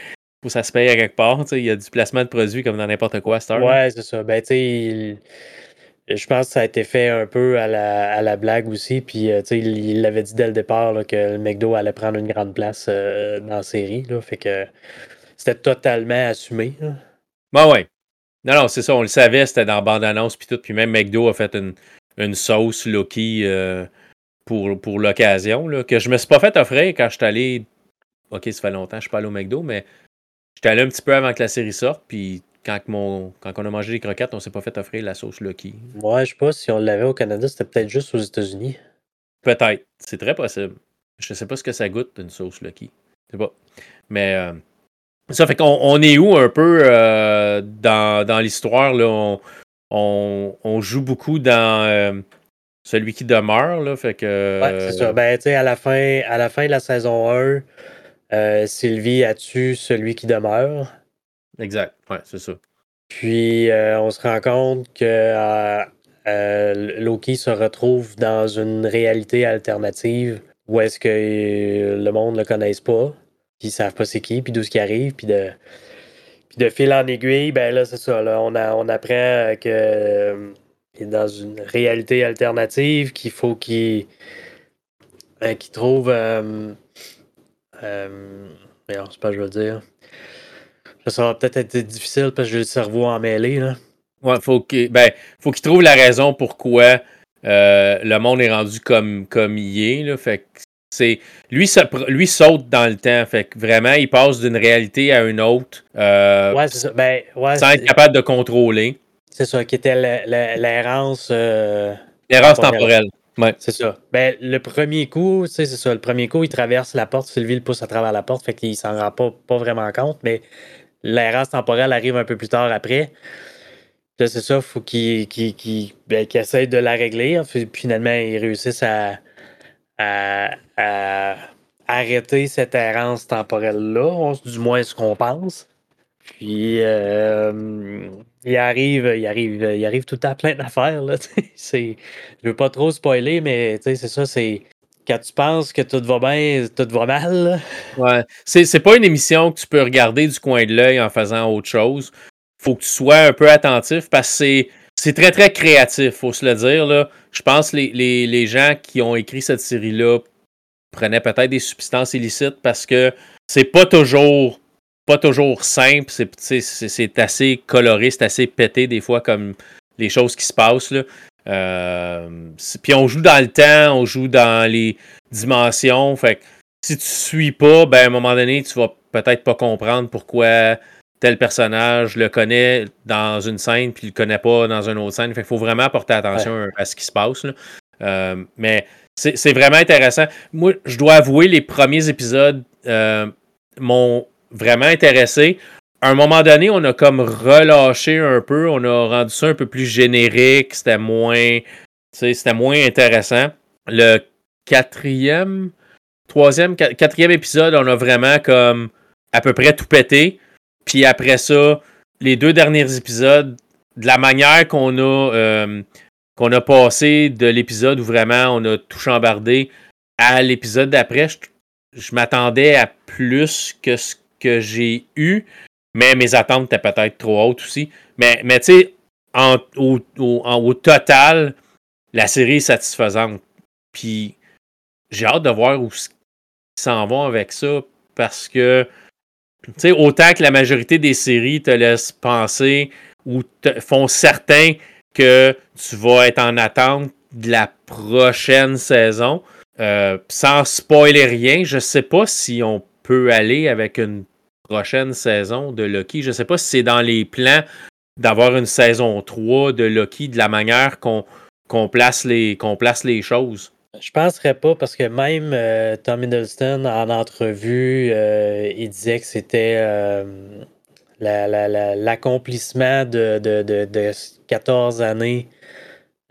faut ça se paye à quelque part. Il y a du placement de produits comme dans n'importe quoi, Star. Ouais, c'est ça. Ben, tu sais, je pense que ça a été fait un peu à la, à la blague aussi. Puis, euh, tu sais, il l'avait dit dès le départ là, que le McDo allait prendre une grande place euh, dans la série. Là, fait que c'était totalement assumé. Là. Ben ouais. Non, non, c'est ça, on le savait, c'était dans la bande-annonce, puis tout. Puis même McDo a fait une, une sauce Loki euh, pour, pour l'occasion, que je me suis pas fait offrir quand je suis allé. Ok, ça fait longtemps, je suis pas allé au McDo, mais j'étais allé un petit peu avant que la série sorte, puis quand, mon, quand on a mangé les croquettes, on s'est pas fait offrir la sauce Loki. Ouais, je sais pas si on l'avait au Canada, c'était peut-être juste aux États-Unis. Peut-être, c'est très possible. Je sais pas ce que ça goûte, une sauce Loki. Je sais pas. Mais. Euh, ça fait qu'on on est où un peu euh, dans, dans l'histoire? Là? On, on, joue beaucoup dans euh, celui qui demeure. Là, fait que, ouais, c'est ça. Ben, à, la fin, à la fin de la saison 1, euh, Sylvie a tué celui qui demeure. Exact. Ouais, c'est ça. Puis on se rend compte que Loki se retrouve dans une réalité alternative où est-ce que le monde ne le connaisse pas puis ils savent pas c'est qui, puis d'où ce qui arrive, puis de, puis de fil en aiguille, ben là, c'est ça, là, on, a, on apprend que euh, dans une réalité alternative, qu'il faut qu'il euh, trouve... Euh, euh, c'est pas je veux dire. Ça va peut-être être difficile parce que j'ai le cerveau emmêlé, là. Ouais, faut qu'il ben, faut qu'il trouve la raison pourquoi le monde est rendu comme, comme il est. Là. Fait que c'est lui, lui saute dans le temps. Fait que vraiment, il passe d'une réalité à une autre. Euh, ouais, c'est ça. Ben, ouais, sans être capable de contrôler. C'est ça, qui était l'errance. Euh, l'errance temporelle. Ouais. C'est ça. Ben, le premier coup, c'est ça. Le premier coup, il traverse la porte, Sylvie le pousse à travers la porte, fait qu'il s'en rend pas, pas vraiment compte, mais l'errance temporelle arrive un peu plus tard après. c'est ça, il faut qu'il ben, essaye de la régler. Finalement, il réussissent à, à, arrêter cette errance temporelle-là, du moins ce qu'on pense. Puis euh, il arrive, il arrive, il arrive tout à plein d'affaires. Là, je veux pas trop spoiler, mais c'est ça, c'est quand tu penses que tout va bien, tout va mal. Ouais. C'est, c'est pas une émission que tu peux regarder du coin de l'œil en faisant autre chose. Faut que tu sois un peu attentif parce que c'est c'est très, très créatif, faut se le dire. Là. Je pense que les, les, gens qui ont écrit cette série-là prenaient peut-être des substances illicites parce que c'est pas toujours pas toujours simple, c'est assez coloré, c'est assez pété des fois comme les choses qui se passent. Là. Euh, puis on joue dans le temps, on joue dans les dimensions. Fait que si tu suis pas, ben à un moment donné, tu vas peut-être pas comprendre pourquoi tel personnage le connaît dans une scène puis il le connaît pas dans une autre scène. il faut vraiment porter attention à ce qui se passe. Euh, mais c'est vraiment intéressant. Moi, je dois avouer, les premiers épisodes euh, m'ont vraiment intéressé. À un moment donné, on a comme relâché un peu, on a rendu ça un peu plus générique, c'était moins, c'était moins intéressant. Le quatrième, troisième, quatrième épisode, on a vraiment comme à peu près tout pété. Puis après ça, les deux derniers épisodes, de la manière qu'on a, euh, qu'on a passé de l'épisode où vraiment on a tout chambardé à l'épisode d'après, je, m'attendais à plus que ce que j'ai eu, mais mes attentes étaient peut-être trop hautes aussi. Mais, mais tu sais, au, au, total, la série est satisfaisante. Puis j'ai hâte de voir où ils s'en vont avec ça parce que, sais, autant que la majorité des séries te laissent penser ou te font certain que tu vas être en attente de la prochaine saison, euh, sans spoiler rien, je sais pas si on peut aller avec une prochaine saison de Loki. Je sais pas si c'est dans les plans d'avoir une saison 3 de Loki de la manière qu'on place les choses. Je penserais pas parce que même euh, Tom Hiddleston en entrevue, euh, il disait que c'était l'accomplissement de, de, 14 années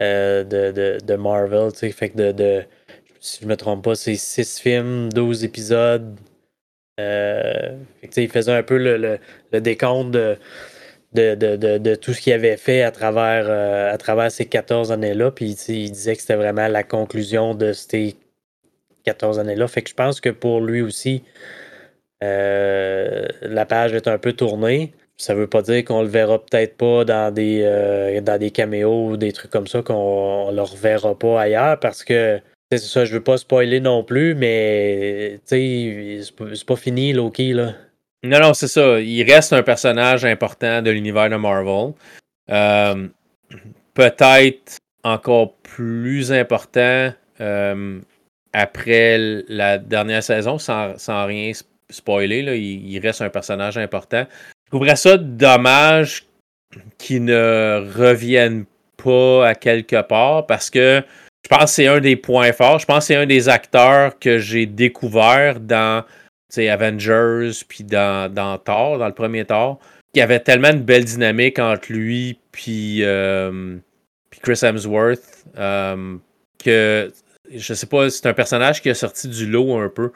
de, de, Marvel. Fait que de, si je me trompe pas, c'est 6 films, 12 épisodes. Euh, il faisait un peu le, décompte de, de, tout ce qu'il avait fait à travers, euh, ces 14 années-là. Puis il disait que c'était vraiment la conclusion de ces 14 années-là. Fait que je pense que pour lui aussi, euh, la page est un peu tournée. Ça veut pas dire qu'on le verra peut-être pas dans des, dans des caméos ou des trucs comme ça, qu'on le reverra pas ailleurs parce que c'est ça, je veux pas spoiler non plus, mais c'est pas fini, Loki, là. Non, non, c'est ça. Il reste un personnage important de l'univers de Marvel. Euh, peut-être encore plus important euh, après la dernière saison, sans, rien spoiler. Là, il, reste un personnage important. Je trouverais ça dommage qu'il ne revienne pas à quelque part parce que je pense que c'est un des points forts. Je pense que c'est un des acteurs que j'ai découvert dans Avengers puis dans, dans Thor, dans le premier Thor. Il y avait tellement de belle dynamique entre lui puis, euh, Chris Hemsworth euh, que je sais pas, c'est un personnage qui a sorti du lot un peu.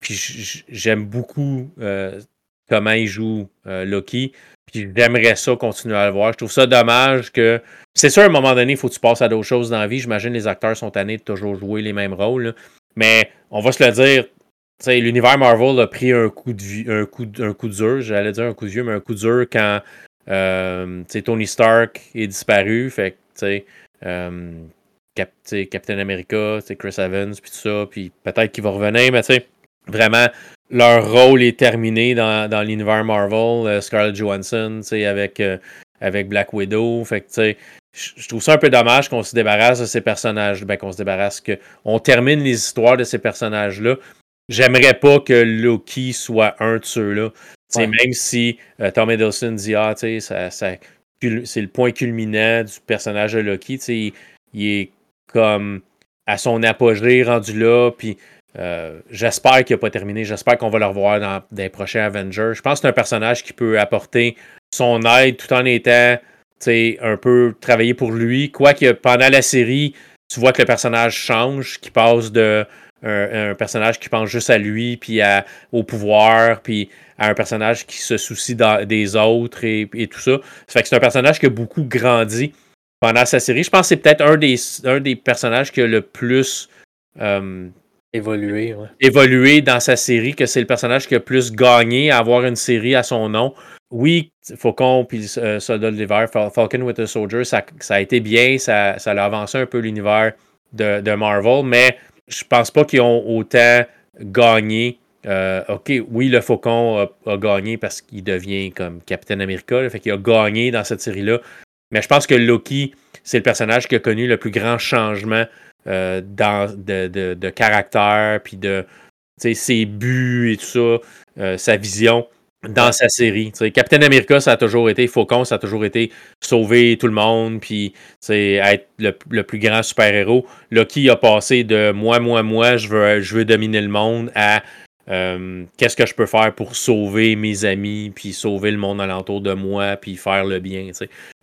Puis j'aime beaucoup euh, comment il joue Loki. Puis j'aimerais ça continuer à le voir. Je trouve ça dommage que. C'est sûr, à un moment donné, il faut que tu passes à d'autres choses dans la vie. J'imagine les acteurs sont tannés de toujours jouer les mêmes rôles. Mais on va se le dire, l'univers Marvel a pris un coup de un coup, un coup dur, j'allais dire un coup de vieux, mais un coup dur quand euh, Tony Stark est disparu. Fait que, euh, Captain America, Chris Evans, puis tout ça, puis peut-être qu'il va revenir, mais vraiment, leur rôle est terminé dans, dans l'univers Marvel. Euh, Scarlett Johansson, avec, avec Black Widow. Fait que, je trouve ça un peu dommage qu'on se débarrasse de ces personnages. Ben, qu'on se débarrasse, qu'on termine les histoires de ces personnages-là. J'aimerais pas que Loki soit un de ceux-là. Même si euh, Tom Hiddleston dit Ah, ça, ça c'est le point culminant du personnage de Loki. Il, il est comme à son apogée rendu là, puis euh, j'espère qu'il n'a pas terminé. J'espère qu'on va le revoir dans des prochains Avengers. Je pense que c'est un personnage qui peut apporter son aide tout en étant un peu travaillé pour lui. Quoique pendant la série, tu vois que le personnage change, qui passe de un, personnage qui pense juste à lui, puis au pouvoir, puis à un personnage qui se soucie des autres et, tout ça. Ça fait que c'est un personnage qui a beaucoup grandi pendant sa série. Je pense que c'est peut-être un des, un des personnages qui a le plus euh, Évoluer, ouais. Évoluer dans sa série, que c'est le personnage qui a plus gagné à avoir une série à son nom. Oui, Faucon puis euh, Soldat de l'hiver, Falcon with a Soldier, ça, a été bien, ça, ça a avancé un peu l'univers de, Marvel, mais je pense pas qu'ils ont autant gagné. Euh, ok, oui, le Faucon a, gagné parce qu'il devient comme Captain America, fait qu'il a gagné dans cette série-là. Mais je pense que Loki, c'est le personnage qui a connu le plus grand changement euh, dans, de, caractère, puis de ses buts et tout ça, euh, sa vision dans sa série. Captain America, ça a toujours été, Faucon, ça a toujours été sauver tout le monde, puis être le, plus grand super-héros. Loki a passé de moi, moi, moi, je veux, je veux dominer le monde à euh, qu'est-ce que je peux faire pour sauver mes amis, puis sauver le monde alentour de moi, puis faire le bien.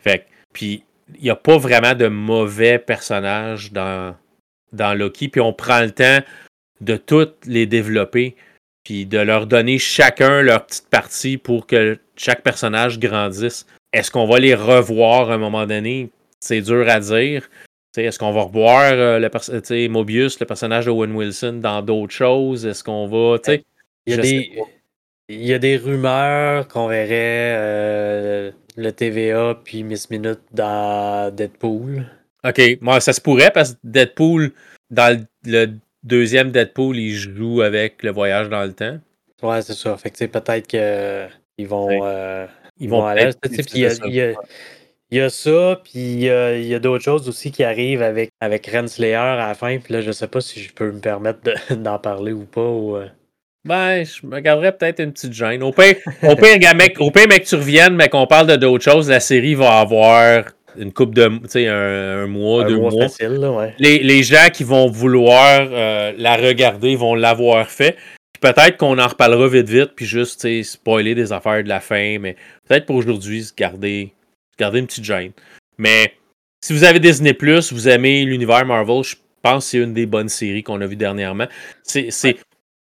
Fait puis il n'y a pas vraiment de mauvais personnages dans, dans Loki, puis on prend le temps de toutes les développer, puis de leur donner chacun leur petite partie pour que chaque personnage grandisse. Est-ce qu'on va les revoir à un moment donné? C'est dur à dire. Est-ce qu'on va revoir euh, le Mobius, le personnage de Owen Wilson, dans d'autres choses? Est-ce qu'on va. Il y, a des, il y a des rumeurs qu'on verrait euh, le TVA puis Miss Minute dans Deadpool. OK, moi, ça se pourrait parce que Deadpool, dans le deuxième Deadpool, il joue avec le voyage dans le temps. Ouais, c'est ça. Fait que peut-être qu'ils vont, euh, ils vont aller. Il y, a ça, puis il y a, d'autres choses aussi qui arrivent avec, avec Renslayer à la fin. Puis là, je sais pas si je peux me permettre d'en parler ou pas. Ou, euh. Ben, je me garderais peut-être une petite gêne. Au pire, au pire, mec, au pire, mec, tu reviennes, mais qu'on parle de d'autres choses, la série va avoir une coupe de, tu sais, un, mois, deux mois. les, les, gens qui vont vouloir euh, la regarder vont l'avoir fait. Peut-être qu'on en reparlera vite vite, puis juste, tu sais, spoiler des affaires de la fin, mais peut-être pour aujourd'hui, garder, garder une petite gêne. Mais si vous avez Disney+, vous aimez l'univers Marvel, je pense que c'est une des bonnes séries qu'on a vues dernièrement. C'est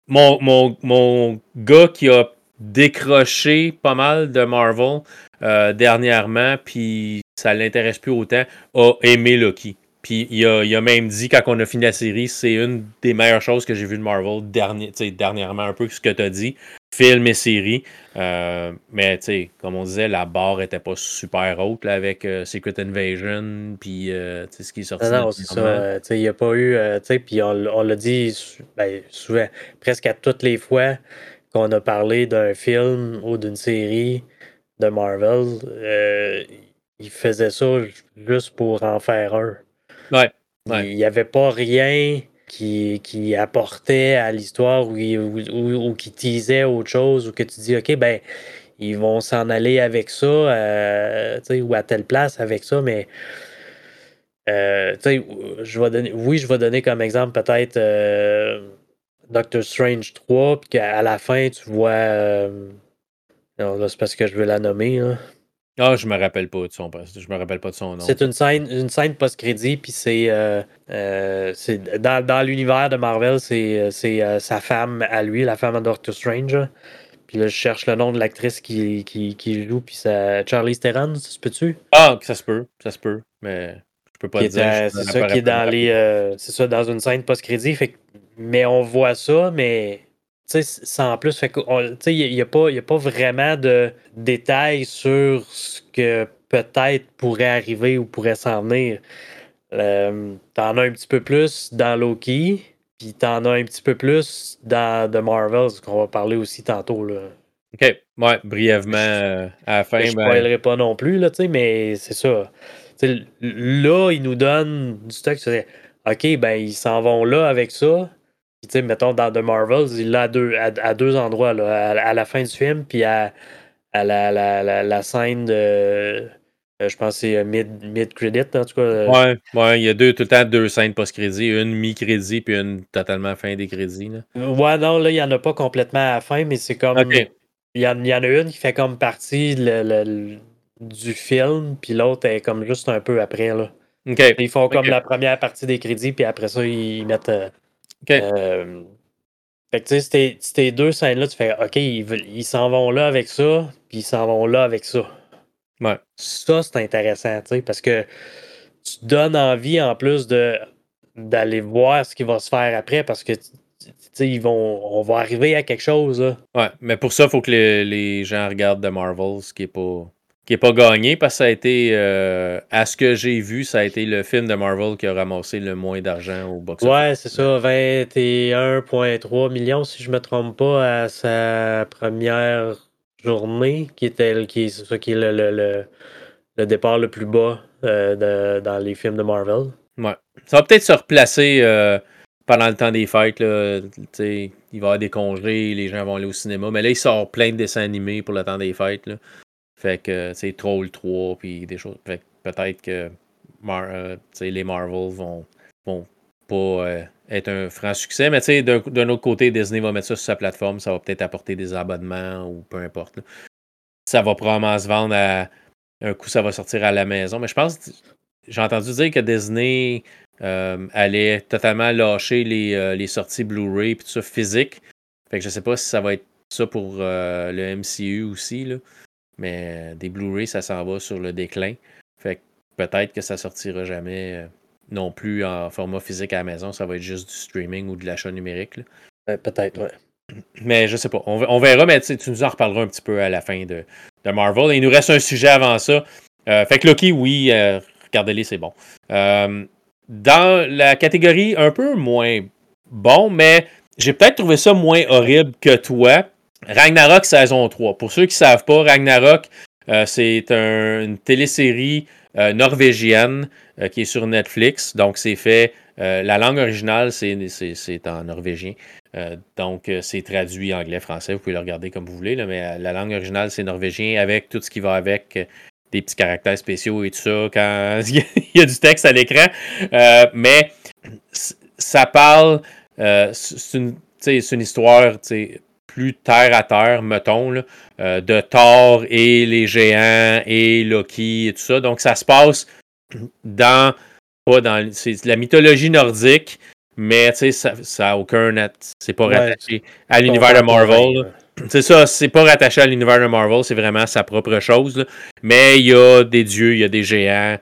mon, mon, gars qui a décroché pas mal de Marvel euh, dernièrement, puis ça l'intéresse plus autant, a aimé Loki. Puis il a, même dit, quand on a fini la série, c'est une des meilleures choses que j'ai vues de Marvel dernier, dernièrement, un peu ce que tu as dit. Film et série. Euh, mais comme on disait, la barre était pas super haute là, avec euh, Secret Invasion, puis ce qui est sorti. Non, c'est ça. il n'y a pas eu. puis on, on l'a dit ben, souvent, presque à toutes les fois qu'on a parlé d'un film ou d'une série de Marvel, euh, il faisait ça juste pour en faire un. Ouais. Il n'y avait pas rien qui, qui apportait à l'histoire ou, ou, qui teasait autre chose ou que tu dis, OK, ben, ils vont s'en aller avec ça, euh, ou à telle place avec ça, mais. Euh, je vais donner, oui, je vais donner comme exemple peut-être Doctor Strange 3, puis qu'à la fin, tu vois. Euh, non, là, c'est parce que je veux la nommer. Là. Ah, je me rappelle pas de son je me rappelle pas de son nom. C'est une scène, une scène post-crédit, puis c'est, euh, euh, dans, dans l'univers de Marvel, c'est, c'est sa femme à lui, la femme de Doctor Strange. Puis là, je cherche le nom de l'actrice qui, qui, qui joue, puis c'est Charlie Theron, ça se peut-tu? Ah, ça se peut, ça se peut, mais je peux pas dire. c'est ça qui est dans les, c'est ça, dans une scène post-crédit, fait mais on voit ça, mais sans plus. Il n'y a, pas, a pas vraiment de détails sur ce que peut-être pourrait arriver ou pourrait s'en venir. Euh, t'en as un petit peu plus dans Loki, puis t'en as un petit peu plus dans The Marvels, qu'on va parler aussi tantôt. Là. OK, ouais, brièvement euh, à la fin. Je ne ben... pas non plus, là, mais c'est ça. là, ils nous donnent du stock. OK, ben ils s'en vont là avec ça tu sais, mettons, dans The Marvels, il l'a à deux, à, deux endroits, là, à, la fin du film, puis à, à la, la, la, scène de. Euh, je pense que c'est euh, mid-credit, en tout cas. Euh. Ouais, ouais, il y a deux, tout le temps deux scènes post-crédit, une mi-crédit, puis une totalement fin des crédits. Là. Ouais, non, là, il n'y en a pas complètement à la fin, mais c'est comme. Il y, en, y, en a une qui fait comme partie le, du film, puis l'autre est comme juste un peu après. Là. Ils font comme la première partie des crédits, puis après ça, ils mettent. Euh, fait que tu sais, ces deux scènes-là, tu fais OK, ils s'en vont là avec ça, puis ils s'en vont là avec ça. Ouais. Ça, c'est intéressant, tu sais, parce que tu donnes envie en plus de d'aller voir ce qui va se faire après parce que ils vont on va arriver à quelque chose là. Ouais, mais pour ça, il faut que les, les, gens regardent The Marvels, ce qui est pas qui n'est pas gagné parce que ça a été, euh, à ce que j'ai vu, ça a été le film de Marvel qui a ramassé le moins d'argent au box-office. Ouais, c'est ça, 21,3 millions si je ne me trompe pas à sa première journée, qui était qui, ça, qui est le, le, le, départ le plus bas euh, dans les films de Marvel. Ouais. Ça va peut-être se replacer euh, pendant le temps des fêtes. Là, il va y avoir des congés, les gens vont aller au cinéma. Mais là, il sort plein de dessins animés pour le temps des fêtes. Là. Fait que, c'est Troll 3, puis des choses. Fait peut-être que euh, les Marvel vont, vont pas euh, être un franc succès. Mais d'un autre côté, Disney va mettre ça sur sa plateforme. Ça va peut-être apporter des abonnements ou peu importe. Ça va probablement se vendre à. Un coup, ça va sortir à la maison. Mais je pense. J'ai entendu dire que Disney euh, allait totalement lâcher les, les sorties Blu-ray et tout ça physique. Fait que je sais pas si ça va être ça pour le MCU aussi. Là. Mais euh, des Blu-ray, ça s'en va sur le déclin. Fait que peut-être que ça sortira jamais euh, non plus en format physique à la maison. Ça va être juste du streaming ou de l'achat numérique. peut-être, ouais. Mais je sais pas. On, verra, mais tu nous en reparleras un petit peu à la fin de, de Marvel. il nous reste un sujet avant ça. Euh, fait que Loki, oui, regardez-les, c'est bon. dans la catégorie un peu moins bon, mais j'ai peut-être trouvé ça moins horrible que toi. Ragnarok saison 3. Pour ceux qui ne savent pas, Ragnarok, euh, c'est une télésérie euh, norvégienne euh, qui est sur Netflix. Donc, c'est fait. la langue originale, c'est en norvégien. donc, c'est traduit anglais, français. Vous pouvez le regarder comme vous voulez, mais la langue originale, c'est norvégien avec tout ce qui va avec des petits caractères spéciaux et tout ça quand il y a du texte à l'écran. mais ça parle. c'est une, une, histoire plus terre à terre, mettons, euh, de Thor et les géants et Loki et tout ça. Donc ça se passe dans pas dans la mythologie nordique, mais ça n'a aucun c'est pas rattaché à l'univers de Marvel. C'est ça, c'est pas rattaché à l'univers de Marvel, c'est vraiment sa propre chose. Mais il y a des dieux, il y a des géants,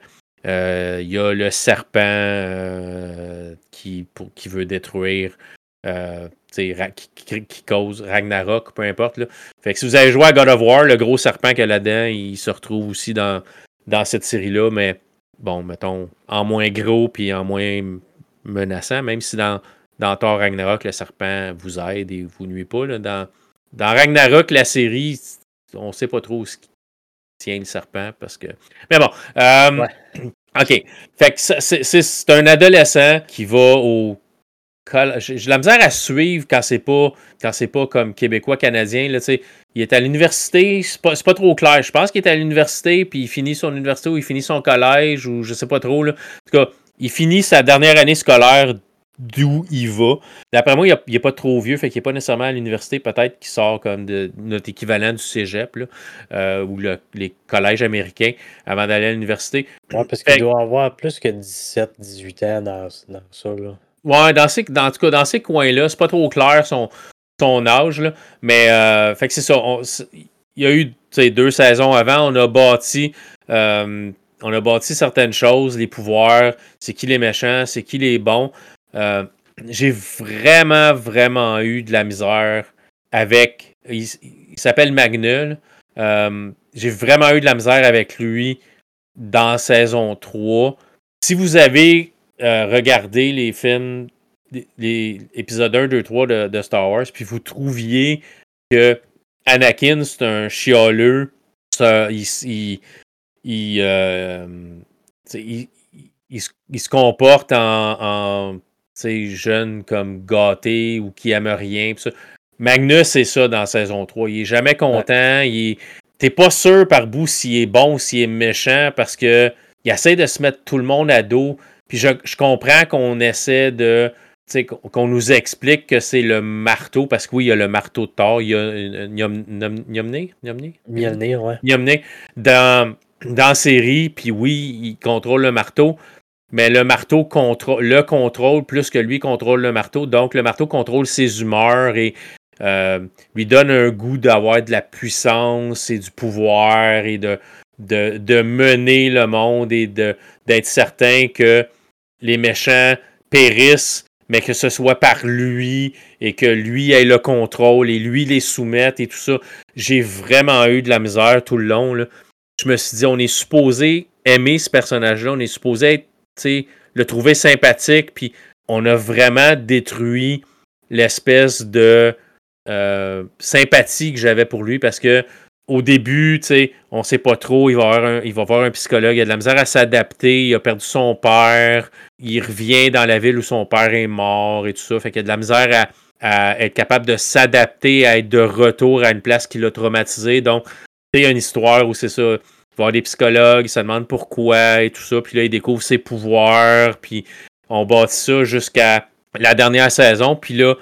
euh, il y a le serpent euh, qui, qui veut détruire euh, qui, cause Ragnarok, peu importe. Là. Fait que si vous avez joué à God of War, le gros serpent qu'il y a là-dedans, il se retrouve aussi dans, dans cette série-là, mais bon, mettons, en moins gros puis en moins menaçant, même si dans, dans Thor Ragnarok, le serpent vous aide et vous nuit pas. Là. Dans, dans Ragnarok, la série, on sait pas trop ce qui tient le serpent parce que. Mais bon. Euh, OK. Fait que c'est un adolescent qui va au j'ai la misère à suivre quand c'est pas quand c'est pas comme québécois canadien là, il est à l'université, c'est pas, pas trop clair. Je pense qu'il est à l'université puis il finit son université ou il finit son collège ou je sais pas trop là. En tout cas, il finit sa dernière année scolaire d'où il va. D'après moi, il n'est pas trop vieux, fait qu'il n'est pas nécessairement à l'université, peut-être qu'il sort comme de notre équivalent du cégep là, euh, ou les collèges américains avant d'aller à l'université. Ouais, parce qu'il doit avoir plus que 17-18 ans dans, dans ça. Là. Ouais, dans ces, dans, en tout cas, dans ces coins-là, c'est pas trop clair son, son âge, là, mais euh, fait que c'est ça. il y a eu deux saisons avant, on a bâti. Euh, on a bâti certaines choses, les pouvoirs, c'est qui les méchants, c'est qui les bons. Euh, j'ai vraiment, vraiment eu de la misère avec. Il, s'appelle Magnul. j'ai vraiment eu de la misère avec lui dans saison 3. Si vous avez euh, regardez les films, les, épisodes 1, 2, 3 de, Star Wars, puis vous trouviez que Anakin, c'est un chialeux, il, euh, il, il, se comporte en, en jeune comme gâté ou qui aime rien. Magnus, c'est ça dans saison 3. Il est jamais content. Il T'es pas sûr par bout s'il est bon ou s'il est méchant parce que il essaie de se mettre tout le monde à dos. Puis je, comprends qu'on essaie de. Qu'on nous explique que c'est le marteau, parce que oui, il y a le marteau de Thor, il y a. Mjolnir dans, dans la série, puis oui, il contrôle le marteau, mais le marteau contrôle, le contrôle plus que lui contrôle le marteau. Donc, le marteau contrôle ses humeurs et euh, lui donne un goût d'avoir de la puissance et du pouvoir et de, de, de mener le monde et d'être certain que les méchants périssent, mais que ce soit par lui et que lui ait le contrôle et lui les soumette et tout ça. J'ai vraiment eu de la misère tout le long. Je me suis dit, on est supposé aimer ce personnage-là, on est supposé être, le trouver sympathique, puis on a vraiment détruit l'espèce de euh, sympathie que j'avais pour lui parce que au début, tu sais, on sait pas trop, il va, avoir un, il va voir un psychologue, il a de la misère à s'adapter, il a perdu son père, il revient dans la ville où son père est mort et tout ça, fait qu'il a de la misère à, être capable de s'adapter, à être de retour à une place qui l'a traumatisé. Donc, il y a une histoire où c'est ça, il va voir des psychologues, il se demande pourquoi et tout ça, puis là, il découvre ses pouvoirs, puis on bâtit ça jusqu'à la dernière saison, puis là,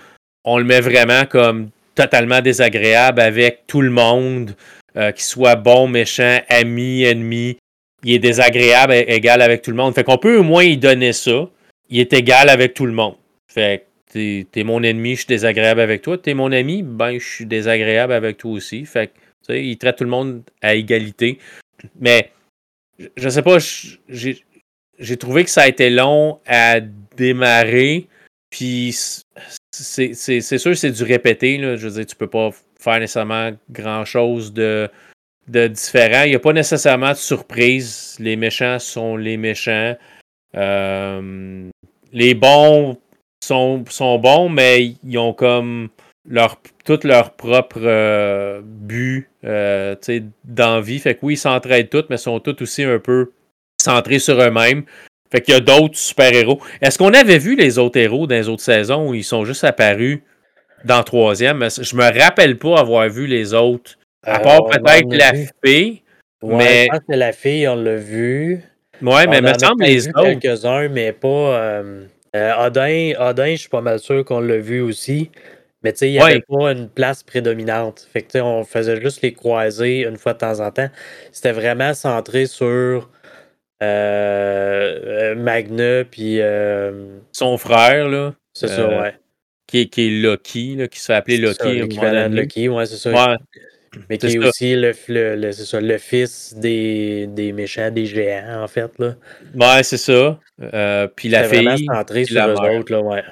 on le met vraiment comme totalement désagréable avec tout le monde. Euh, qu'il soit bon, méchant, ami, ennemi. Il est désagréable, égal avec tout le monde. Fait qu'on peut au moins y donner ça. Il est égal avec tout le monde. Fait que t'es, mon ennemi, je suis désagréable avec toi. T'es mon ami, ben je suis désagréable avec toi aussi. Fait que, tu sais, il traite tout le monde à égalité. Mais, je sais pas, j'ai, j'ai trouvé que ça a été long à démarrer. Puis, c'est, sûr, c'est du répété. Là. Je veux dire, tu peux pas faire nécessairement grand-chose de, de différent. Il n'y a pas nécessairement de surprise. Les méchants sont les méchants. Euh, les bons, sont, sont bons, mais ils ont comme leur, tout leur propre euh, but euh, d'envie. Fait que oui, ils s'entraident tous, mais sont tous aussi un peu centrés sur eux-mêmes. Fait qu'il y a d'autres super-héros. Est-ce qu'on avait vu les autres héros dans les autres saisons où ils sont juste apparus dans troisième? Je me rappelle pas avoir vu les autres. À part peut-être la fille. mais... Je pense que la fille, on l'a vu. Ouais, mais il me semble les autres. quelques-uns, mais pas. Euh, euh, Odin, Odin, je suis pas mal sûr qu'on l'a vu aussi. Mais tu sais, il n'y avait pas une place prédominante. Fait que on faisait juste les croiser une fois de temps en temps. C'était vraiment centré sur euh, euh Magna puis son frère, là. C'est ça, ouais. Qui est, qui est Loki, là, qui se fait appeler Loki. L'équivalent de Loki, ouais, c'est ça. Ouais. Mais qui est, aussi le, le, ça, le, fils des, des, méchants, des géants, en fait. Là. Ouais, c'est ça. Euh, puis la fille. C'est centré sur eux autres, là, ouais.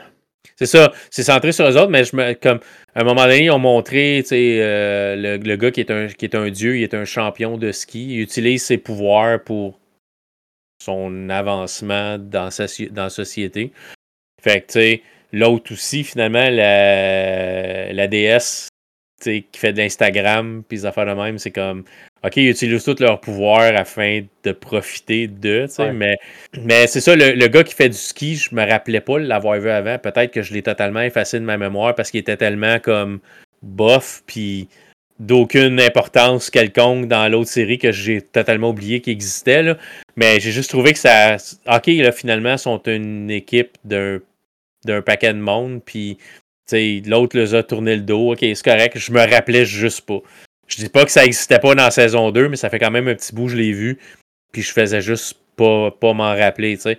C'est ça, c'est centré sur eux autres, mais je me, comme à un moment donné, ils ont montré euh, le, le, gars qui est, un, qui est un dieu, il est un champion de ski, il utilise ses pouvoirs pour son avancement dans, sa, dans la société. Fait que, tu sais, l'autre aussi, finalement, la, la déesse qui fait de l'Instagram, puis des affaires de même, c'est comme, OK, ils utilisent tout leur pouvoir afin de profiter de, mais, mais c'est ça, le, gars qui fait du ski, je me rappelais pas l'avoir vu avant. Peut-être que je l'ai totalement effacé de ma mémoire parce qu'il était tellement comme bof, puis d'aucune importance quelconque dans l'autre série que j'ai totalement oublié qu'il existait. Là. Mais j'ai juste trouvé que ça. OK, là, finalement, sont une équipe d'un, d'un paquet de monde, puis l'autre les a tourné le dos. OK, c'est correct. Je me rappelais juste pas. Je dis pas que ça existait pas dans saison 2, mais ça fait quand même un petit bout, je l'ai vu. Puis je faisais juste pas, pas m'en rappeler, tu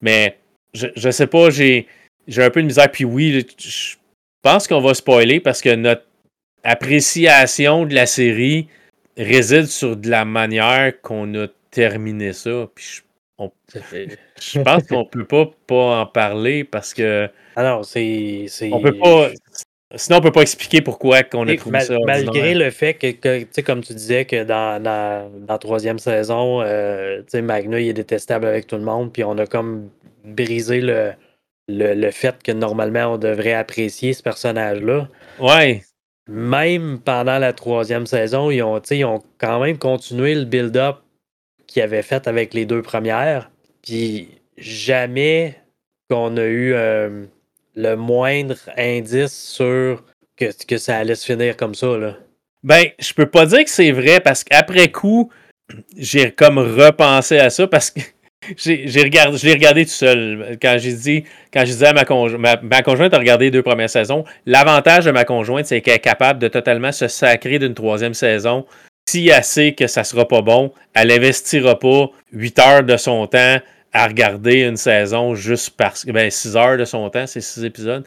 Mais je, je sais pas, j'ai, j'ai un peu de misère. Puis oui, je pense qu'on va spoiler parce que notre appréciation de la série réside sur de la manière qu'on a terminé ça. Puis je, pense qu'on peut pas, pas en parler parce que. Alors, c'est. On peut pas. Sinon, on peut pas expliquer pourquoi qu'on a trouvé ça. Malgré le fait que, tu sais, comme tu disais, que dans, la troisième saison, euh, Magna il est détestable avec tout le monde, puis on a comme brisé le, le, fait que normalement on devrait apprécier ce personnage-là. Ouais. Même pendant la troisième saison, ils ont, ils quand même continué le build-up qu'ils avaient fait avec les deux premières. Puis jamais qu'on a eu. Euh, le moindre indice sur que, que ça allait se finir comme ça. Là. Ben, je peux pas dire que c'est vrai parce qu'après coup, j'ai comme repensé à ça parce que j'ai regardé, je l'ai regardé tout seul. Quand j'ai dit, quand je disais à ma, conjointe, ma, conjointe a regardé les deux premières saisons, l'avantage de ma conjointe, c'est qu'elle est capable de totalement se sacrer d'une troisième saison. Si elle sait que ça sera pas bon, elle investira pas 8 heures de son temps à regarder une saison juste parce que. Ben, 6 heures de son temps, c'est 6 épisodes.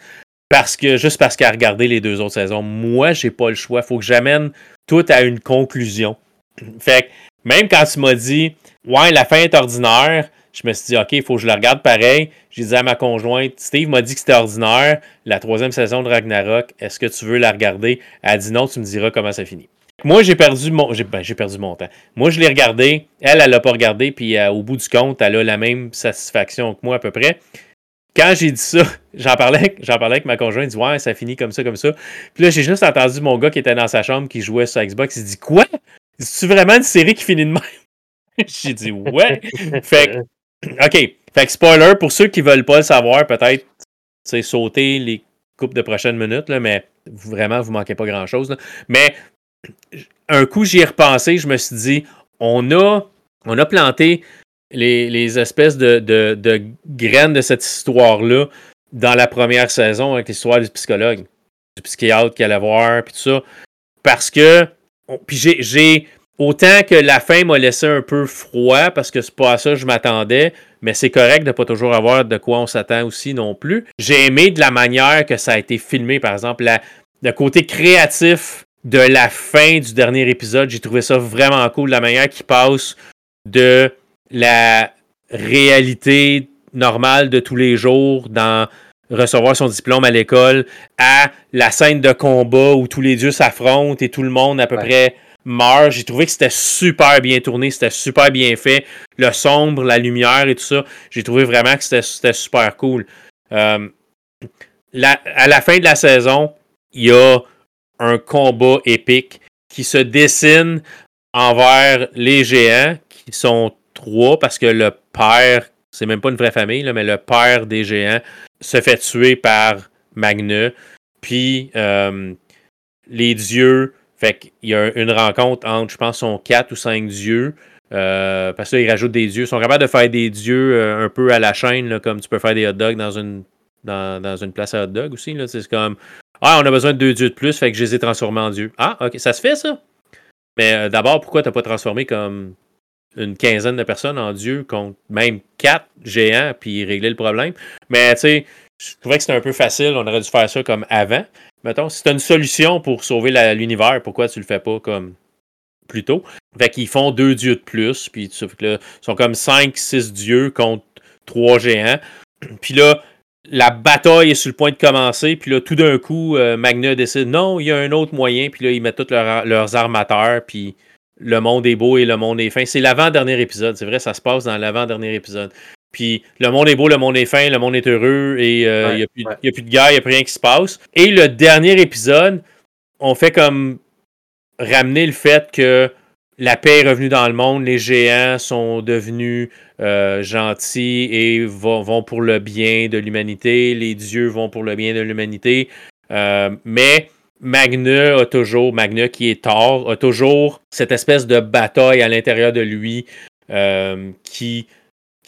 Parce que, juste parce qu'elle a regardé les deux autres saisons. Moi, j'ai pas le choix. Faut que j'amène tout à une conclusion. Fait que, même quand tu m'as dit, ouais, la fin est ordinaire, je me suis dit, OK, il faut que je la regarde pareil. J'ai dit à ma conjointe, Steve m'a dit que c'était ordinaire, la troisième saison de Ragnarok, est-ce que tu veux la regarder? Elle a dit non, tu me diras comment ça finit. Moi, j'ai perdu mon ben, perdu mon temps. Moi, je l'ai regardé. Elle, elle l'a pas regardé. Puis euh, au bout du compte, elle a la même satisfaction que moi à peu près. Quand j'ai dit ça, j'en parlais, parlais avec ma conjointe. Elle dit ouais, ça finit comme ça, comme ça. Puis là, j'ai juste entendu mon gars qui était dans sa chambre qui jouait sur Xbox. Il dit quoi? C'est vraiment une série qui finit de même? J'ai dit ouais. fait ok. Fait que spoiler pour ceux qui veulent pas le savoir, peut-être c'est sauter les coupes de prochaines minutes là, mais vraiment vous manquez pas grand chose. Mais un coup, j'y ai repensé, je me suis dit, on a, on a planté les, espèces de, graines de cette histoire-là dans la première saison avec l'histoire du psychologue, du psychiatre qui allait voir, puis tout ça. Parce que, puis j'ai, autant que la fin m'a laissé un peu froid, parce que c'est pas à ça que je m'attendais, mais c'est correct de pas toujours avoir de quoi on s'attend aussi non plus. J'ai aimé de la manière que ça a été filmé, par exemple, le côté créatif de la fin du dernier épisode. J'ai trouvé ça vraiment cool, la manière qui passe de la réalité normale de tous les jours dans recevoir son diplôme à l'école à la scène de combat où tous les dieux s'affrontent et tout le monde à peu près meurt. J'ai trouvé que c'était super bien tourné, c'était super bien fait. Le sombre, la lumière et tout ça, j'ai trouvé vraiment que c'était super cool. Euh, à la fin de la saison, il y a un combat épique qui se dessine envers les géants, qui sont trois, parce que le père, c'est même pas une vraie famille, là, mais le père des géants se fait tuer par Magne. Puis euh, les dieux, fait qu'il y a une rencontre entre, je pense, son quatre ou cinq dieux. Euh, parce qu'ils rajoutent des dieux. Ils sont capables de faire des dieux euh, un peu à la chaîne, comme tu peux faire des hot dogs dans une, dans, une place à hot dog aussi. C'est comme Ah, on a besoin de deux dieux de plus, fait que je les ai transformés en dieux. Ah, ok, ça se fait ça? Mais d'abord, pourquoi tu n'as pas transformé comme une quinzaine de personnes en dieux contre même quatre géants puis régler le problème? Mais tu sais, je trouvais que c'était un peu facile. On aurait dû faire ça comme avant. Mettons, si tu as une solution pour sauver l'univers, pourquoi tu le fais pas comme plus tôt? Fait qu'ils font deux dieux de plus, puis ils sont comme cinq, six dieux contre trois géants. Puis là, la bataille est sur le point de commencer, puis là, tout d'un coup, euh, Magna décide non, il y a un autre moyen, puis là, ils mettent tous leurs armateurs, puis le monde est beau et le monde est fin. C'est l'avant-dernier épisode, c'est vrai, ça se passe dans l'avant-dernier épisode. Puis le monde est beau, le monde est fin, le monde est heureux et euh, il n'y a, plus de guerre, il n'y a plus rien qui se passe. Et le dernier épisode, on fait comme ramener le fait que la paix est revenue dans le monde, les géants sont devenus euh, gentils et vont, pour le bien de l'humanité, les dieux vont pour le bien de l'humanité. Euh, mais Magna a toujours, Magna qui est tort, a toujours cette espèce de bataille à l'intérieur de lui qui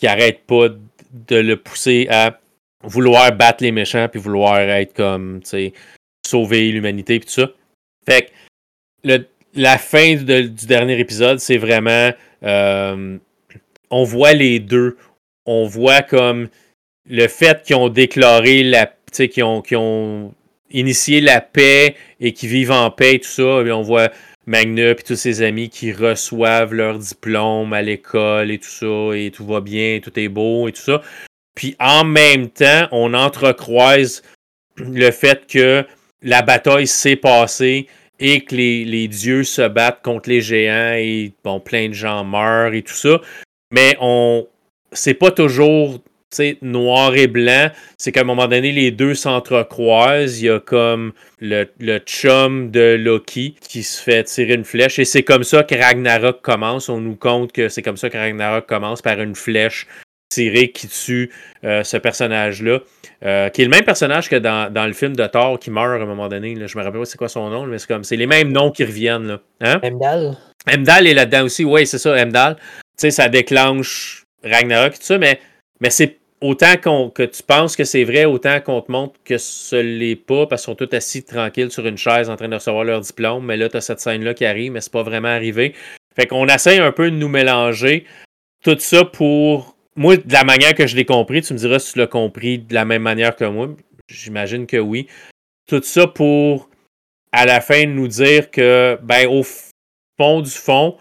qui arrête pas de le pousser à vouloir battre les méchants puis vouloir être comme, tu sais, sauver l'humanité puis tout ça. Fait que la fin du dernier épisode, c'est vraiment. Euh, on voit les deux. On voit comme le fait qu'ils ont déclaré la. Tu sais, qu'ils ont, ont initié la paix et qu'ils vivent en paix et tout ça. Et on voit Magna et tous ses amis qui reçoivent leur diplôme à l'école et tout ça, et tout va bien, tout est beau et tout ça. Puis en même temps, on entrecroise le fait que la bataille s'est passée et que les, dieux se battent contre les géants et bon, plein de gens meurent et tout ça. Mais on c'est pas toujours noir et blanc, c'est qu'à un moment donné, les deux s'entrecroisent. Il y a comme le, le, chum de Loki qui se fait tirer une flèche. Et c'est comme ça que Ragnarok commence. On nous compte que c'est comme ça que Ragnarok commence par une flèche tirée qui tue euh, ce personnage-là. Euh, qui est le même personnage que dans, le film de Thor qui meurt à un moment donné. Je me rappelle pas c'est quoi son nom, mais c'est comme c'est les mêmes noms qui reviennent. Là. Hein? Emdal. Emdal est là-dedans aussi, oui, c'est ça, Emdal. Tu sais, ça déclenche Ragnarok et tout ça, mais, mais c'est autant que tu penses que c'est vrai, autant qu'on te montre que ce l'est pas, parce qu'ils sont tous assis tranquilles sur une chaise en train de recevoir leur diplôme, mais là, tu as cette scène-là qui arrive, mais c'est pas vraiment arrivé. Fait qu'on essaye un peu de nous mélanger tout ça pour. Moi, de la manière que je l'ai compris, tu me diras si tu l'as compris de la même manière que moi. J'imagine que oui. Tout ça pour, à la fin, nous dire que, ben, au fond du fond,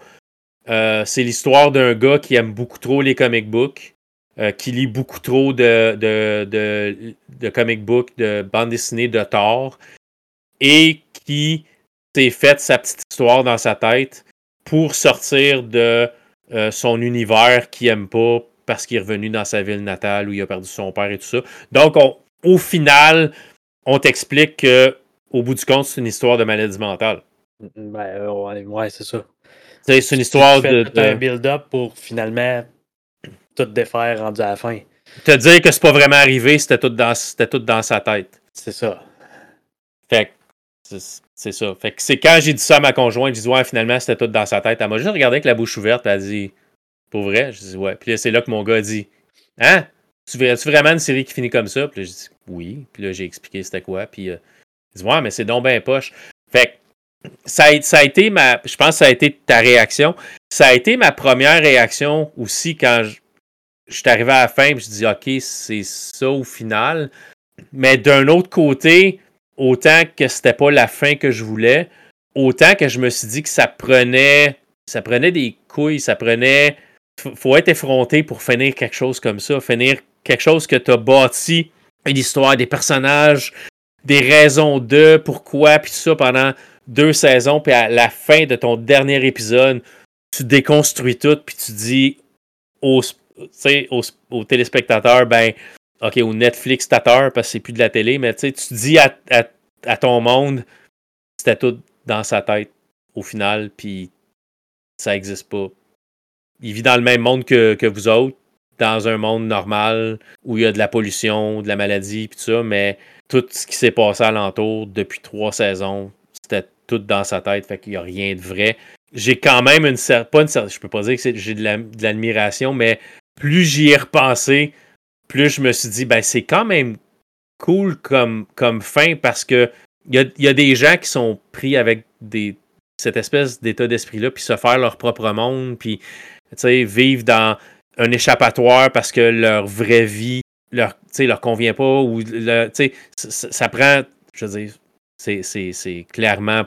euh, c'est l'histoire d'un gars qui aime beaucoup trop les comic books euh, qui lit beaucoup trop de, de, de, comic book, de bande dessinée de Thor, et qui s'est fait sa petite histoire dans sa tête pour sortir de euh, son univers qu'il aime pas parce qu'il est revenu dans sa ville natale où il a perdu son père et tout ça. Donc, au final, on t'explique que au bout du compte, c'est une histoire de maladie mentale. Ben, euh, ouais, c'est ça. C'est une histoire de. un build-up pour finalement tout défaire rendu à la fin. Te dire que c'est pas vraiment arrivé, c'était tout dans, c'était tout dans sa tête. C'est ça. Fait que, c'est ça. Fait que c'est quand j'ai dit ça à ma conjointe, j'ai dit ouais, finalement, c'était tout dans sa tête. Elle m'a juste regardé avec la bouche ouverte, elle a dit pour vrai? Je dis ouais. Puis là, c'est là que mon gars a dit Hein? Tu verrais-tu vraiment une série qui finit comme ça? Puis là, j'ai dit oui. Puis là, j'ai expliqué c'était quoi. Puis euh, il dit ouais, mais c'est donc bien poche. Fait que ça a, ça a été ma. Je pense que ça a été ta réaction. Ça a été ma première réaction aussi quand je, je suis arrivé à la fin et je dis OK, c'est ça au final. Mais d'un autre côté, autant que c'était pas la fin que je voulais, autant que je me suis dit que ça prenait ça prenait des couilles, ça prenait faut être effronté pour finir quelque chose comme ça, finir quelque chose que tu as bâti une histoire, des personnages, des raisons de, pourquoi, puis tout ça pendant deux saisons, puis à la fin de ton dernier épisode, tu déconstruis tout, puis tu dis au aux, aux, téléspectateurs, ben, OK, ou Netflix tateur parce que c'est plus de la télé, mais tu dis à, à, ton monde, c'était tout dans sa tête au final, puis ça n'existe pas. Il vit dans le même monde que, vous autres, dans un monde normal où il y a de la pollution, de la maladie, puis tout ça, mais tout ce qui s'est passé alentour depuis trois saisons, c'était tout dans sa tête, fait qu'il n'y a rien de vrai. J'ai quand même une certaine. Pas je peux pas dire que j'ai de l'admiration, mais plus j'y ai repensé, plus je me suis dit, ben c'est quand même cool comme, comme fin parce que il y a, des gens qui sont pris avec cette espèce d'état d'esprit-là, puis se faire leur propre monde, puis vivre dans un échappatoire parce que leur vraie vie leur, leur convient pas, ou ça, ça prend, je veux dire, c'est clairement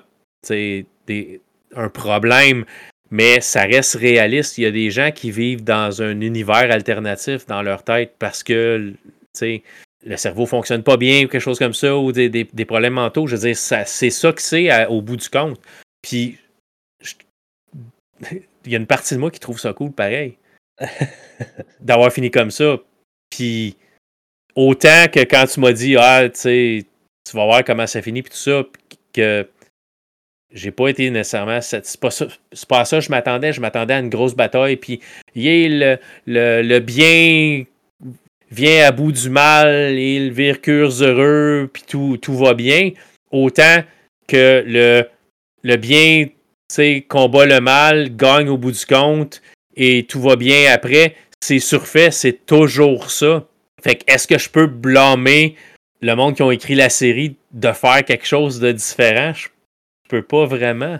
des, un problème, mais ça reste réaliste. Il y a des gens qui vivent dans un univers alternatif dans leur tête parce que le cerveau fonctionne pas bien ou quelque chose comme ça, ou des, problèmes mentaux. Je veux dire, c'est ça que c'est au bout du compte. Puis, il y a une partie de moi qui trouve ça cool, pareil, d'avoir fini comme ça. Puis, autant que quand tu m'as dit, ah, tu sais, tu vas voir comment ça finit, puis tout ça, que j'ai pas été nécessairement C'est pas, ça, pas ça je m'attendais. Je m'attendais à une grosse bataille. Puis, le, le, le, bien vient à bout du mal, il vire heureux, puis tout, tout va bien. Autant que le, le bien combat le mal, gagne au bout du compte, et tout va bien après. C'est surfait, c'est toujours ça. Fait que est-ce que je peux blâmer le monde qui ont écrit la série de faire quelque chose de différent? Je peux pas vraiment.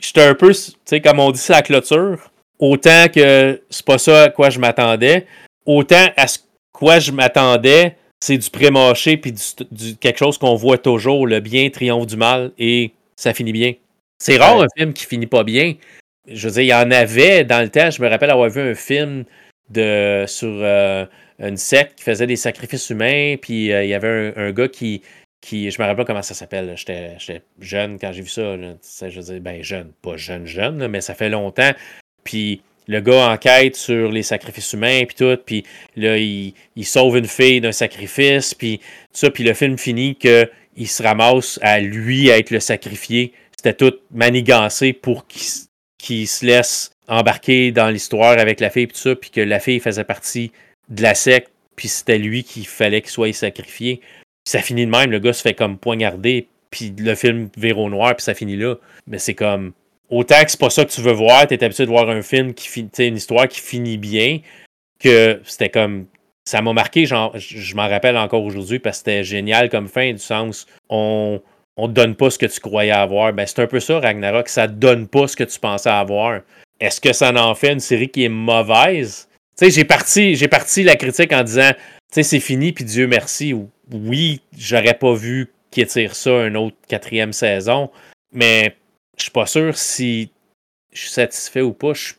J'étais un peu, tu sais, comme on dit, c'est la clôture. Autant que c'est pas ça à quoi je m'attendais, autant à ce quoi je m'attendais, c'est du pré-mâché puis du, quelque chose qu'on voit toujours, le bien triomphe du mal et ça finit bien. C'est rare un film qui finit pas bien. Je veux dire, il y en avait dans le temps, je me rappelle avoir vu un film de sur euh, une secte qui faisait des sacrifices humains, puis euh, il y avait un, gars qui, qui, je me rappelle pas comment ça s'appelle, j'étais jeune quand j'ai vu ça, je veux dire, ben jeune, pas jeune, jeune, mais ça fait longtemps, puis le gars enquête sur les sacrifices humains, puis tout, puis là, il, sauve une fille d'un sacrifice, puis ça, puis le film finit qu'il se ramasse à lui être le sacrifié. C'était tout manigancé pour qu'il se laisse embarquer dans l'histoire avec la fille, puis ça, puis que la fille faisait partie de la secte, puis c'était lui qui fallait qu'il soit sacrifié. Puis ça finit de même, le gars se fait comme poignarder, puis le film vire au noir, puis ça finit là. Mais c'est comme. Autant que c'est pas ça que tu veux voir, t'es habitué de voir un film qui finit, une histoire qui finit bien, que c'était comme. Ça m'a marqué, je m'en rappelle encore aujourd'hui parce que c'était génial comme fin, du sens, on, on donne pas ce que tu croyais avoir. Ben, c'est un peu ça, Ragnarok, ça donne pas ce que tu pensais avoir. Est-ce que ça en fait une série qui est mauvaise? sais, j'ai parti, j'ai parti la critique en disant, tu sais, c'est fini, puis Dieu merci. Oui, j'aurais pas vu qu'il tire ça une autre quatrième saison, mais je suis pas sûr si je suis satisfait ou pas. Je,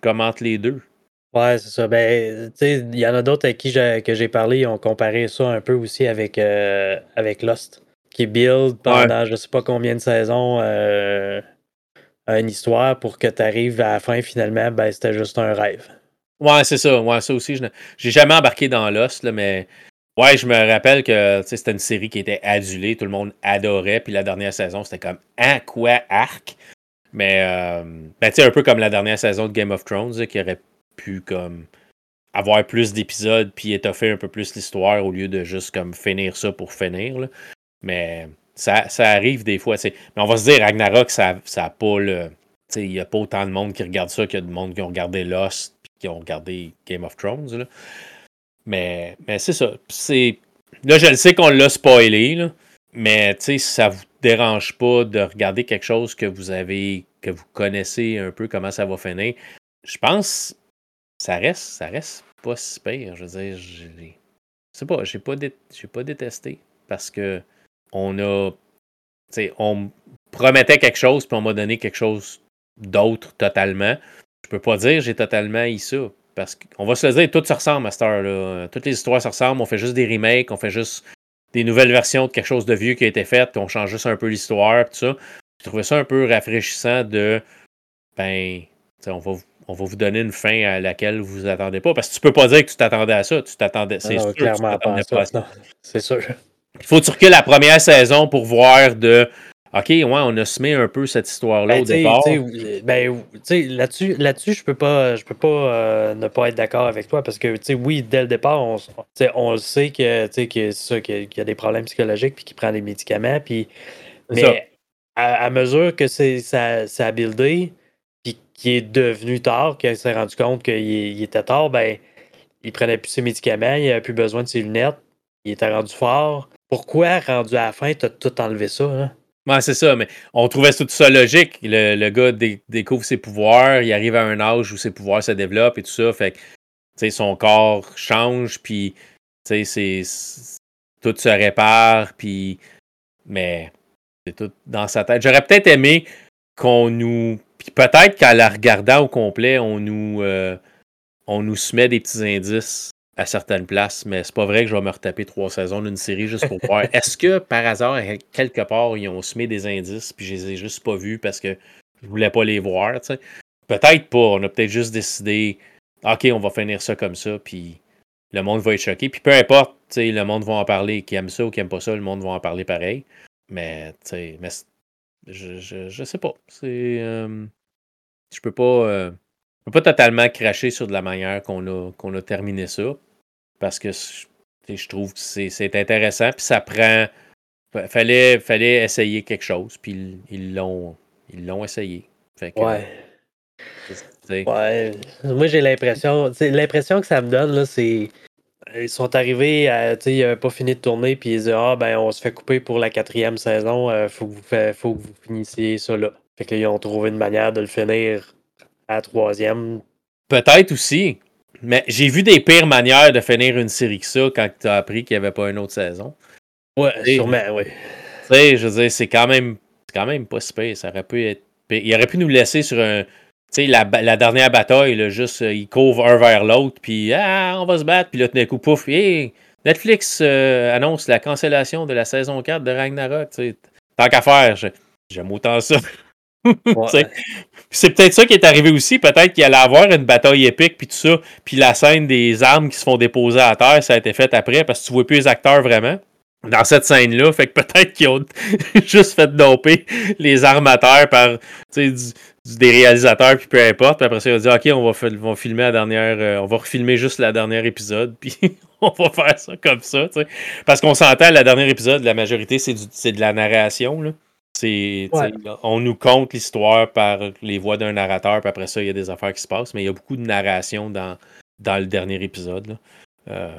commente les deux. Ouais, c'est ça. Ben, tu sais, il y en a d'autres avec qui que j'ai parlé, ils ont comparé ça un peu aussi avec, euh, avec Lost, qui build pendant je sais pas combien de saisons euh, une histoire pour que tu arrives à la fin, finalement, ben, c'était juste un rêve. Ouais, c'est ça. Ouais, ça aussi. Je j'ai jamais embarqué dans Lost, là, mais ouais, je me rappelle que c'était une série qui était adulée, tout le monde adorait, puis la dernière saison, c'était comme un quoi arc. Mais euh, ben, un peu comme la dernière saison de Game of Thrones, qui aurait pu comme avoir plus d'épisodes puis étoffer un peu plus l'histoire au lieu de juste comme finir ça pour finir. Mais ça, ça, arrive des fois. Mais on va se dire, Ragnarok, ça n'a pas le. Il n'y a pas autant de monde qui regarde ça qu'il y a de monde qui ont regardé Lost qui ont regardé Game of Thrones. Mais, mais c'est ça. C'est... Là, je le sais qu'on l'a spoilé, là, mais ça vous dérange pas de regarder quelque chose que vous avez, que vous connaissez un peu comment ça va finir. Je pense ça reste, ça reste pas si pire. Je veux dire, je sais pas, j'ai pas, j'ai pas détesté parce que on a, on promettait quelque chose puis on m'a donné quelque chose d'autre totalement je peux pas dire j'ai totalement eu ça. Parce qu'on va se le dire, tout se ressemble à cette heure-là. Toutes les histoires se ressemblent. On fait juste des remakes, on fait juste des nouvelles versions de quelque chose de vieux qui a été fait, on change juste un peu l'histoire, tout ça. J'ai trouvé ça un peu rafraîchissant de ben, on va, on va vous donner une fin à laquelle vous vous attendez pas. Parce que tu peux pas dire que tu t'attendais à ça. Tu t'attendais. C'est sûr clairement pas, à ça. C'est sûr. Il faut que la première saison pour voir de OK, ouais, on a semé un peu cette histoire-là ben, au départ. Ben, là-dessus, là-dessus, je peux pas, je peux pas euh, ne pas être d'accord avec toi parce que, oui, dès le départ, on, on sait que, qu'il y a des problèmes psychologiques puis qu'il prend des médicaments. Puis, mais à, mesure que c'est, ça, ça a buildé, puis qu'il est devenu tard, qu'il s'est rendu compte qu'il était tard, ben, il prenait plus ses médicaments, il n'avait plus besoin de ses lunettes, il était rendu fort. Pourquoi, rendu à la fin, tu as tout enlevé ça? Hein? C'est ça, mais on trouvait tout ça logique. Le, gars découvre ses pouvoirs, il arrive à un âge où ses pouvoirs se développent et tout ça. Fait que son corps change, puis tout se répare, puis. Mais c'est tout dans sa tête. J'aurais peut-être aimé qu'on nous. Puis peut-être qu'en la regardant au complet, on nous. Euh, on nous met des petits indices à certaines places, mais c'est pas vrai que je vais me retaper trois saisons d'une série juste pour voir. Est-ce que par hasard, quelque part, ils ont semé des indices puis je les ai juste pas vus parce que je voulais pas les voir, tu sais? Peut-être pas. On a peut-être juste décidé, OK, on va finir ça comme ça, puis le monde va être choqué. Puis peu importe, tu sais, le monde va en parler. Qui aime ça ou qui aime pas ça, le monde va en parler pareil. Mais, tu sais, mais je, je, je, sais pas. C'est. Euh, je peux pas. Euh, peux pas totalement cracher sur de la manière qu'on a, qu'on a terminé ça parce que je trouve que c'est intéressant. Puis ça prend. Fallait, fallait essayer quelque chose. Puis ils l'ont ils l'ont essayé. ouais. Ouais. Moi, j'ai l'impression. L'impression que ça me donne, c'est. Ils sont arrivés, à, ils n'avaient pas fini de tourner, puis ils disent Ah, ben, on se fait couper pour la quatrième saison, il euh, faut, que vous faut que vous finissiez ça là. Fait que ont trouvé une manière de le finir à la troisième. Peut-être aussi. Mais j'ai vu des pires manières de finir une série que ça quand tu as appris qu'il n'y avait pas une autre saison. Ouais, sûrement, oui. Tu sais, je veux dire, c'est quand même, quand même pas si pire. Ça aurait pu être Il aurait pu nous laisser sur un. Tu sais, la, la, dernière bataille, là, juste, euh, ils courent un vers l'autre, puis ah, on va se battre, puis là, tout d'un coup, pouf, hey, Netflix euh, annonce la cancellation de la saison 4 de Ragnarok. Tant qu'à faire, j'aime autant ça. C'est peut-être ça qui est arrivé aussi. Peut-être qu'il allait avoir une bataille épique, puis tout ça. Puis la scène des armes qui se font déposer à terre, ça a été fait après, parce que tu vois plus les acteurs vraiment dans cette scène-là. Fait que peut-être qu'ils ont juste fait doper les armes à terre par des réalisateurs, puis peu importe. Puis après ça, ils ont dit OK, on va, filmer la dernière. Euh, on va refilmer juste la dernière épisode, puis on va faire ça comme ça. Parce qu'on s'entend, la dernière épisode, la majorité, c'est de la narration. Là. On nous compte l'histoire par les voix d'un narrateur, puis après ça, il y a des affaires qui se passent, mais il y a beaucoup de narration dans, dans le dernier épisode. Euh,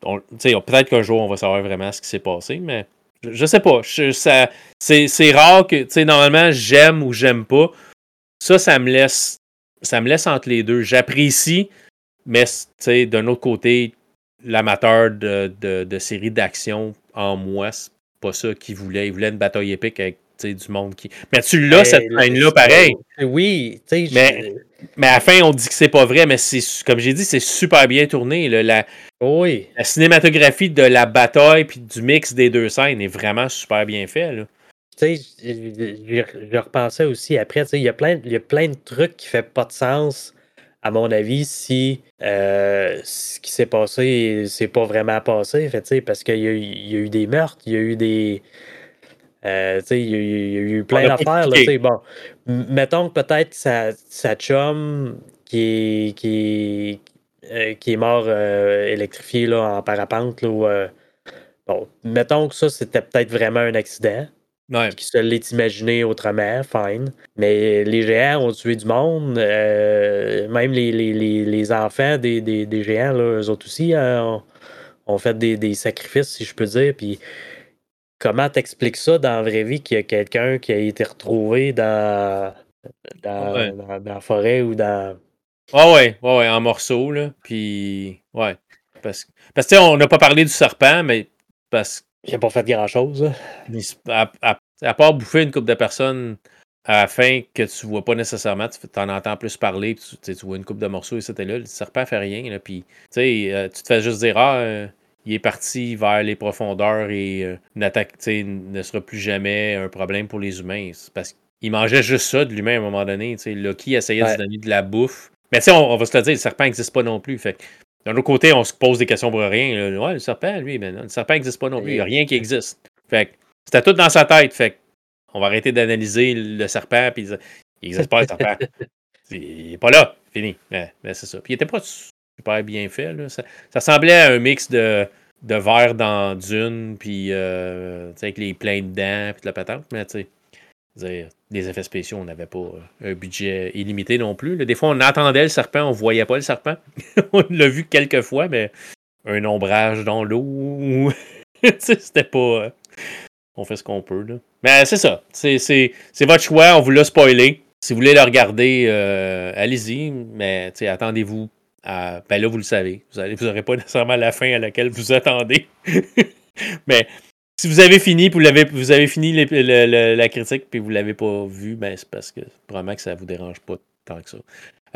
peut-être qu'un jour, on va savoir vraiment ce qui s'est passé, mais je, sais pas. c'est, rare que, normalement, j'aime ou j'aime pas. Ça, ça me laisse, ça me laisse entre les deux. J'apprécie, mais d'un autre côté, l'amateur de, de, de séries d'action en moi, pas ça qu'il voulait. Il voulait une bataille épique avec du monde qui. Mais tu l'as, cette scène-là, pareil. Oui, tu sais. Mais, mais à la fin, on dit que c'est pas vrai, mais c'est comme j'ai dit, c'est super bien tourné. la, oui. la cinématographie de la bataille puis du mix des deux scènes est vraiment super bien fait. Tu sais, je repensais aussi après, il y, a plein, y a plein de trucs qui font pas de sens à mon avis, si euh, ce qui s'est passé, c'est pas vraiment passé, fait, parce qu'il y, y, a eu des meurtres, il y a eu des. Euh, il, y a, il, y a, eu plein d'affaires. Bon, mettons que peut-être sa, sa chum qui est, qui, euh, qui est mort électrifié là, en parapente. Là, bon, mettons que ça, c'était peut-être vraiment un accident. Qui se l'est imaginé autrement, fine. Mais les géants ont tué du monde. Euh, même les, les, enfants des, des, géants, là, eux autres aussi, hein, ont, fait des, sacrifices, si je peux dire. Puis comment t'expliques ça dans la vraie vie qu'il y a quelqu'un qui a été retrouvé dans, dans, la forêt ou dans. Ah ouais, ouais, ouais, en morceaux, là. Puis, ouais. Parce, parce que, on n'a pas parlé du serpent, mais parce il n'a pas fait grand-chose. À, part bouffer une coupe de personnes à la fin que tu vois pas nécessairement, tu en entends plus parler, tu, vois une coupe de morceaux et c'était là, le serpent fait rien. Là, puis, euh, tu te fais juste dire Ah, euh, il est parti vers les profondeurs et euh, une attaque ne sera plus jamais un problème pour les humains. Parce il mangeait juste ça de lui-même à un moment donné. Tu sais, Loki essayait de se donner de la bouffe. Mais tu sais, on, va se le dire, le serpent n'existe pas non plus. Fait d'un autre côté, on se pose des questions pour rien. Ouais, le serpent, lui, ben, le serpent n'existe pas non plus. Il n'y a rien qui existe. Fait c'était tout dans sa tête. Fait on va arrêter d'analyser le serpent. Puis il n'existe pas, le serpent. il n'est pas là. Fini. Mais, c'est ça. Puis il n'était pas super bien fait. Là. Ça, semblait un mix de, de verre dans Dune, puis euh, avec les pleins de dents, puis de la patente. Mais tu sais, des effets spéciaux, on n'avait pas euh, un budget illimité non plus. Des fois, on attendait le serpent, on voyait pas le serpent. on l'a vu quelques fois, mais un ombrage dans l'eau, c'était pas. Euh, on fait ce qu'on peut. Là. Mais c'est ça. C'est votre choix, on vous l'a spoilé. Si vous voulez le regarder, euh, allez-y, mais attendez-vous. Ben là, vous le savez. Vous n'aurez pas nécessairement la fin à laquelle vous attendez. mais si vous avez fini, vous avez, vous avez fini la critique puis vous ne l'avez pas vu, ben c'est parce que probablement que ça ne vous dérange pas tant que ça.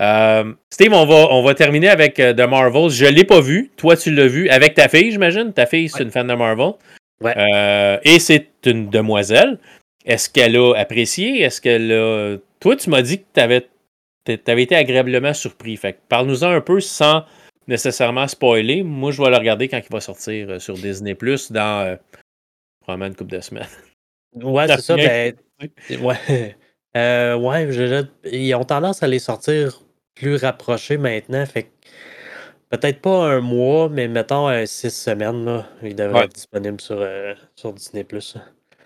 Euh, Steve, on va, on va terminer avec euh, The Marvels. Je ne l'ai pas vu. Toi, tu l'as vu avec ta fille, j'imagine. Ta fille, c'est une fan de Marvel. Ouais. et c'est une demoiselle. Est-ce qu'elle a apprécié? Est-ce qu'elle a toi, tu m'as dit que tu avais, été agréablement surpris. Fait parle-nous-en un peu sans nécessairement spoiler. Moi, je vais le regarder quand il va sortir euh, sur Disney Plus dans euh, probablement une couple de semaines. Ouais, c'est ça. Ben, ouais. Euh, ouais, ils ont tendance à les sortir plus rapprochés maintenant. Fait peut-être pas un mois, mais mettons six semaines. Là, ils devraient être disponibles sur, sur Disney Plus.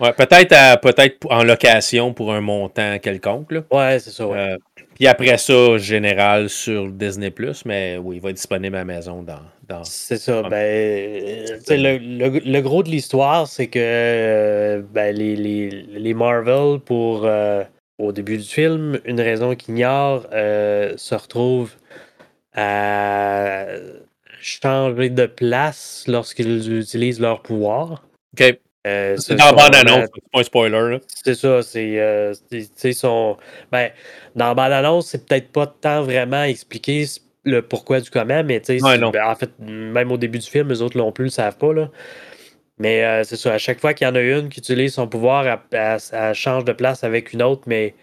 Ouais, peut-être peut-être en location pour un montant quelconque. Là. Ouais, c'est ça. Ouais. Euh, puis après ça, général sur Disney mais oui, il va être disponible à la maison dans. C'est ça. Ben, le, le, gros de l'histoire, c'est que euh, ben, les, les, les, Marvel, pour euh, au début du film, une raison qu'ils ignorent, se retrouvent à changer de place lorsqu'ils utilisent leur pouvoir. OK. Euh, c'est dans bande-annonce, c'est pas un spoiler. C'est ça, c'est. Euh, son... ben, dans bande-annonce, c'est peut-être pas tant vraiment expliqué le pourquoi du comment, mais tu sais, ben, en fait, même au début du film, les autres non plus le savent pas. Là. Mais euh, c'est ça, à chaque fois qu'il y en a une qui utilise son pouvoir, elle, change de place avec une autre, mais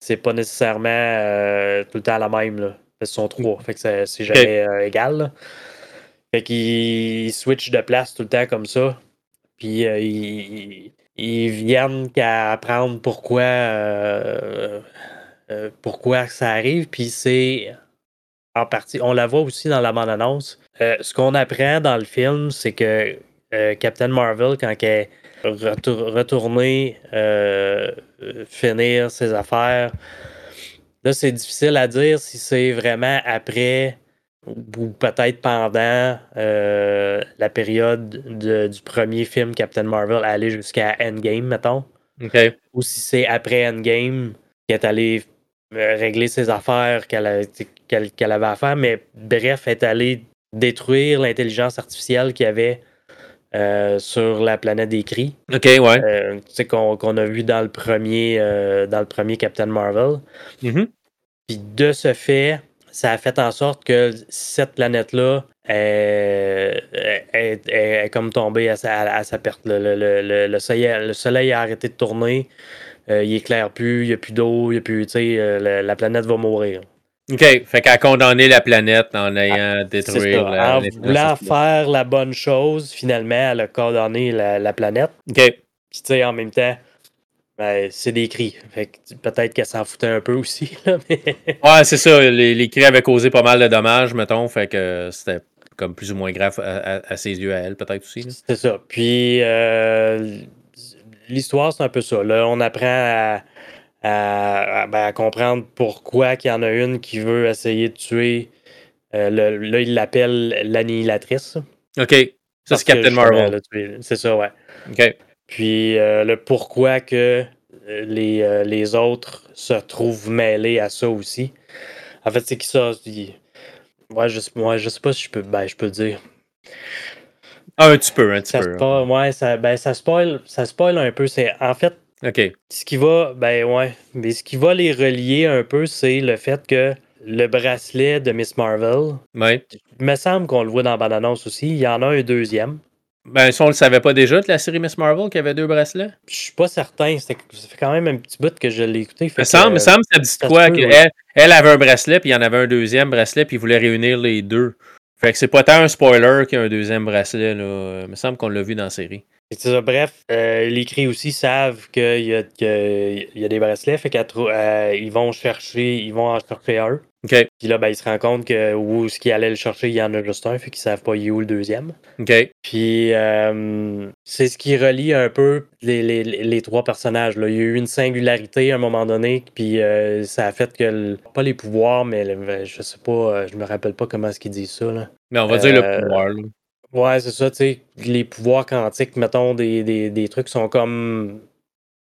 c'est pas nécessairement euh, tout le temps la même. Là. Elles sont trois, fait que c'est jamais égal. Là. Fait qu'ils switchent de place tout le temps comme ça. Puis euh, ils, viennent qu'à apprendre pourquoi, euh, euh, pourquoi ça arrive. Puis c'est en partie, on la voit aussi dans la bande-annonce. ce qu'on apprend dans le film, c'est que Captain Marvel, quand elle est retournée finir ses affaires, là, c'est difficile à dire si c'est vraiment après ou peut-être pendant euh, la période du premier film Captain Marvel aller jusqu'à Endgame, mettons. Ou si c'est après Endgame qu'elle est allée euh, régler ses affaires qu'elle avait à faire. Mais bref, elle est allée détruire l'intelligence artificielle qu'il y avait euh, sur la planète des cris. OK, ouais. sais qu'on a vu dans le premier, dans le premier Captain Marvel. Mm-hmm. Puis de ce fait, ça a fait en sorte que cette planète-là est, comme tombée à sa, perte. Le, soleil, a arrêté de tourner. Euh, il éclaire plus, il n'y a plus d'eau, il a plus, euh, la, planète va mourir. OK. Fait qu'elle a condamné la planète en ayant ah, détruit la, En voulant faire la bonne chose, finalement, elle a condamné la, planète. OK. Puis, tu sais, en même temps, ben, c'est des cris. peut-être qu'elle s'en foutait un peu aussi. Ouais, c'est ça. Les, cris avaient causé pas mal de dommages, mettons. Fait que c'était comme plus ou moins grave à, ses yeux, à elle, peut-être aussi. C'est ça. Puis euh, l'histoire, c'est un peu ça. Là, on apprend à, ben, comprendre pourquoi qu'il y en a une qui veut essayer de tuer. Euh, là, il l'appelle l'annihilatrice. OK. Ça, c'est Captain Marvel. C'est ça, ouais. OK. Puis euh, le pourquoi que euh, les, euh, les, autres se trouvent mêlés à ça aussi. En fait, c'est qui ça? Moi, je, moi, je sais pas si je peux, ben, je peux le dire. Ah, un petit peu, un petit peu. ouais, ça, ben, ça, spoil, ça spoil un peu. C'est, en fait, OK. ce qui va, ben ouais, mais ce qui va les relier un peu, c'est le fait que le bracelet de Miss Marvel, ouais. il me semble qu'on le voit dans la bande-annonce aussi, il y en a un deuxième. Ben, si on le savait pas déjà de la série Miss Marvel qui avait deux bracelets? Je suis pas certain. Ça fait quand même un petit bout que je l'ai écouté. Il me semble, ça dit quoi? qu'elle elle avait un bracelet, puis il y en avait un deuxième bracelet, puis il voulait réunir les deux. Fait que c'est pas tant un spoiler qu'il y a un deuxième bracelet. Là. Il me semble qu'on l'a vu dans la série. Bref, euh, les cris aussi savent qu'il y, a, y a des bracelets, fait qu'ils euh, vont chercher, ils vont en chercher un. OK. Puis là, ben, ils se rendent compte que où ce qu'ils allaient le chercher, il y en a juste un, fait qu'ils savent pas où le deuxième. OK. Puis euh, c'est ce qui relie un peu les, les, les, trois personnages. Là. Il y a eu une singularité à un moment donné, puis euh, ça a fait que, pas les pouvoirs, mais je sais pas, je me rappelle pas comment est-ce qu'ils disent ça. Là. Mais on va dire le pouvoir. Là. Ouais, c'est ça, tu sais, les pouvoirs quantiques, mettons, des, des, des trucs sont comme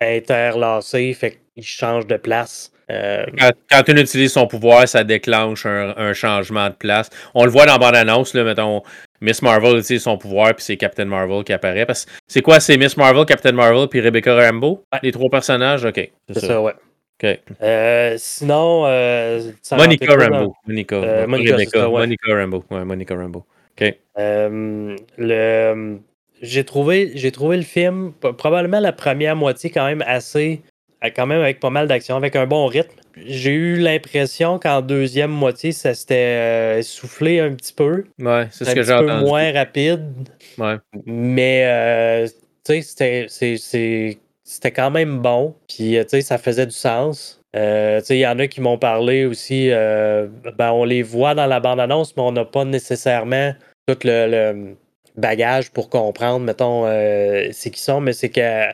interlacés, fait qu'ils changent de place. Euh, quand, on utilise son pouvoir, ça déclenche un, changement de place. On le voit dans la bande-annonce, mettons, Miss Marvel utilise son pouvoir, puis c'est Captain Marvel qui apparaît. Parce c'est quoi? C'est Miss Marvel, Captain Marvel, puis Rebecca Rambo Les trois personnages? Ok. C'est ça. ouais. OK. Euh, sinon. Euh, Monica Rambo. Monica, Monica, Monica Rambo. Ouais, Monica Rambo. OK. le. J'ai trouvé, j'ai trouvé le film, probablement la première moitié quand même assez quand même avec pas mal d'action, avec un bon rythme. J'ai eu l'impression qu'en deuxième moitié, ça s'était euh, essoufflé un petit peu. Ouais, c'est ce que j'ai entendu. Un peu moins rapide. Ouais. Mais, euh, tu sais, c'était quand même bon. Puis, euh, tu sais, ça faisait du sens. Sais, il y en a qui m'ont parlé aussi. ben, on les voit dans la bande-annonce, mais on n'a pas nécessairement tout le, bagage pour comprendre, mettons, c'est qui sont. Mais c'est que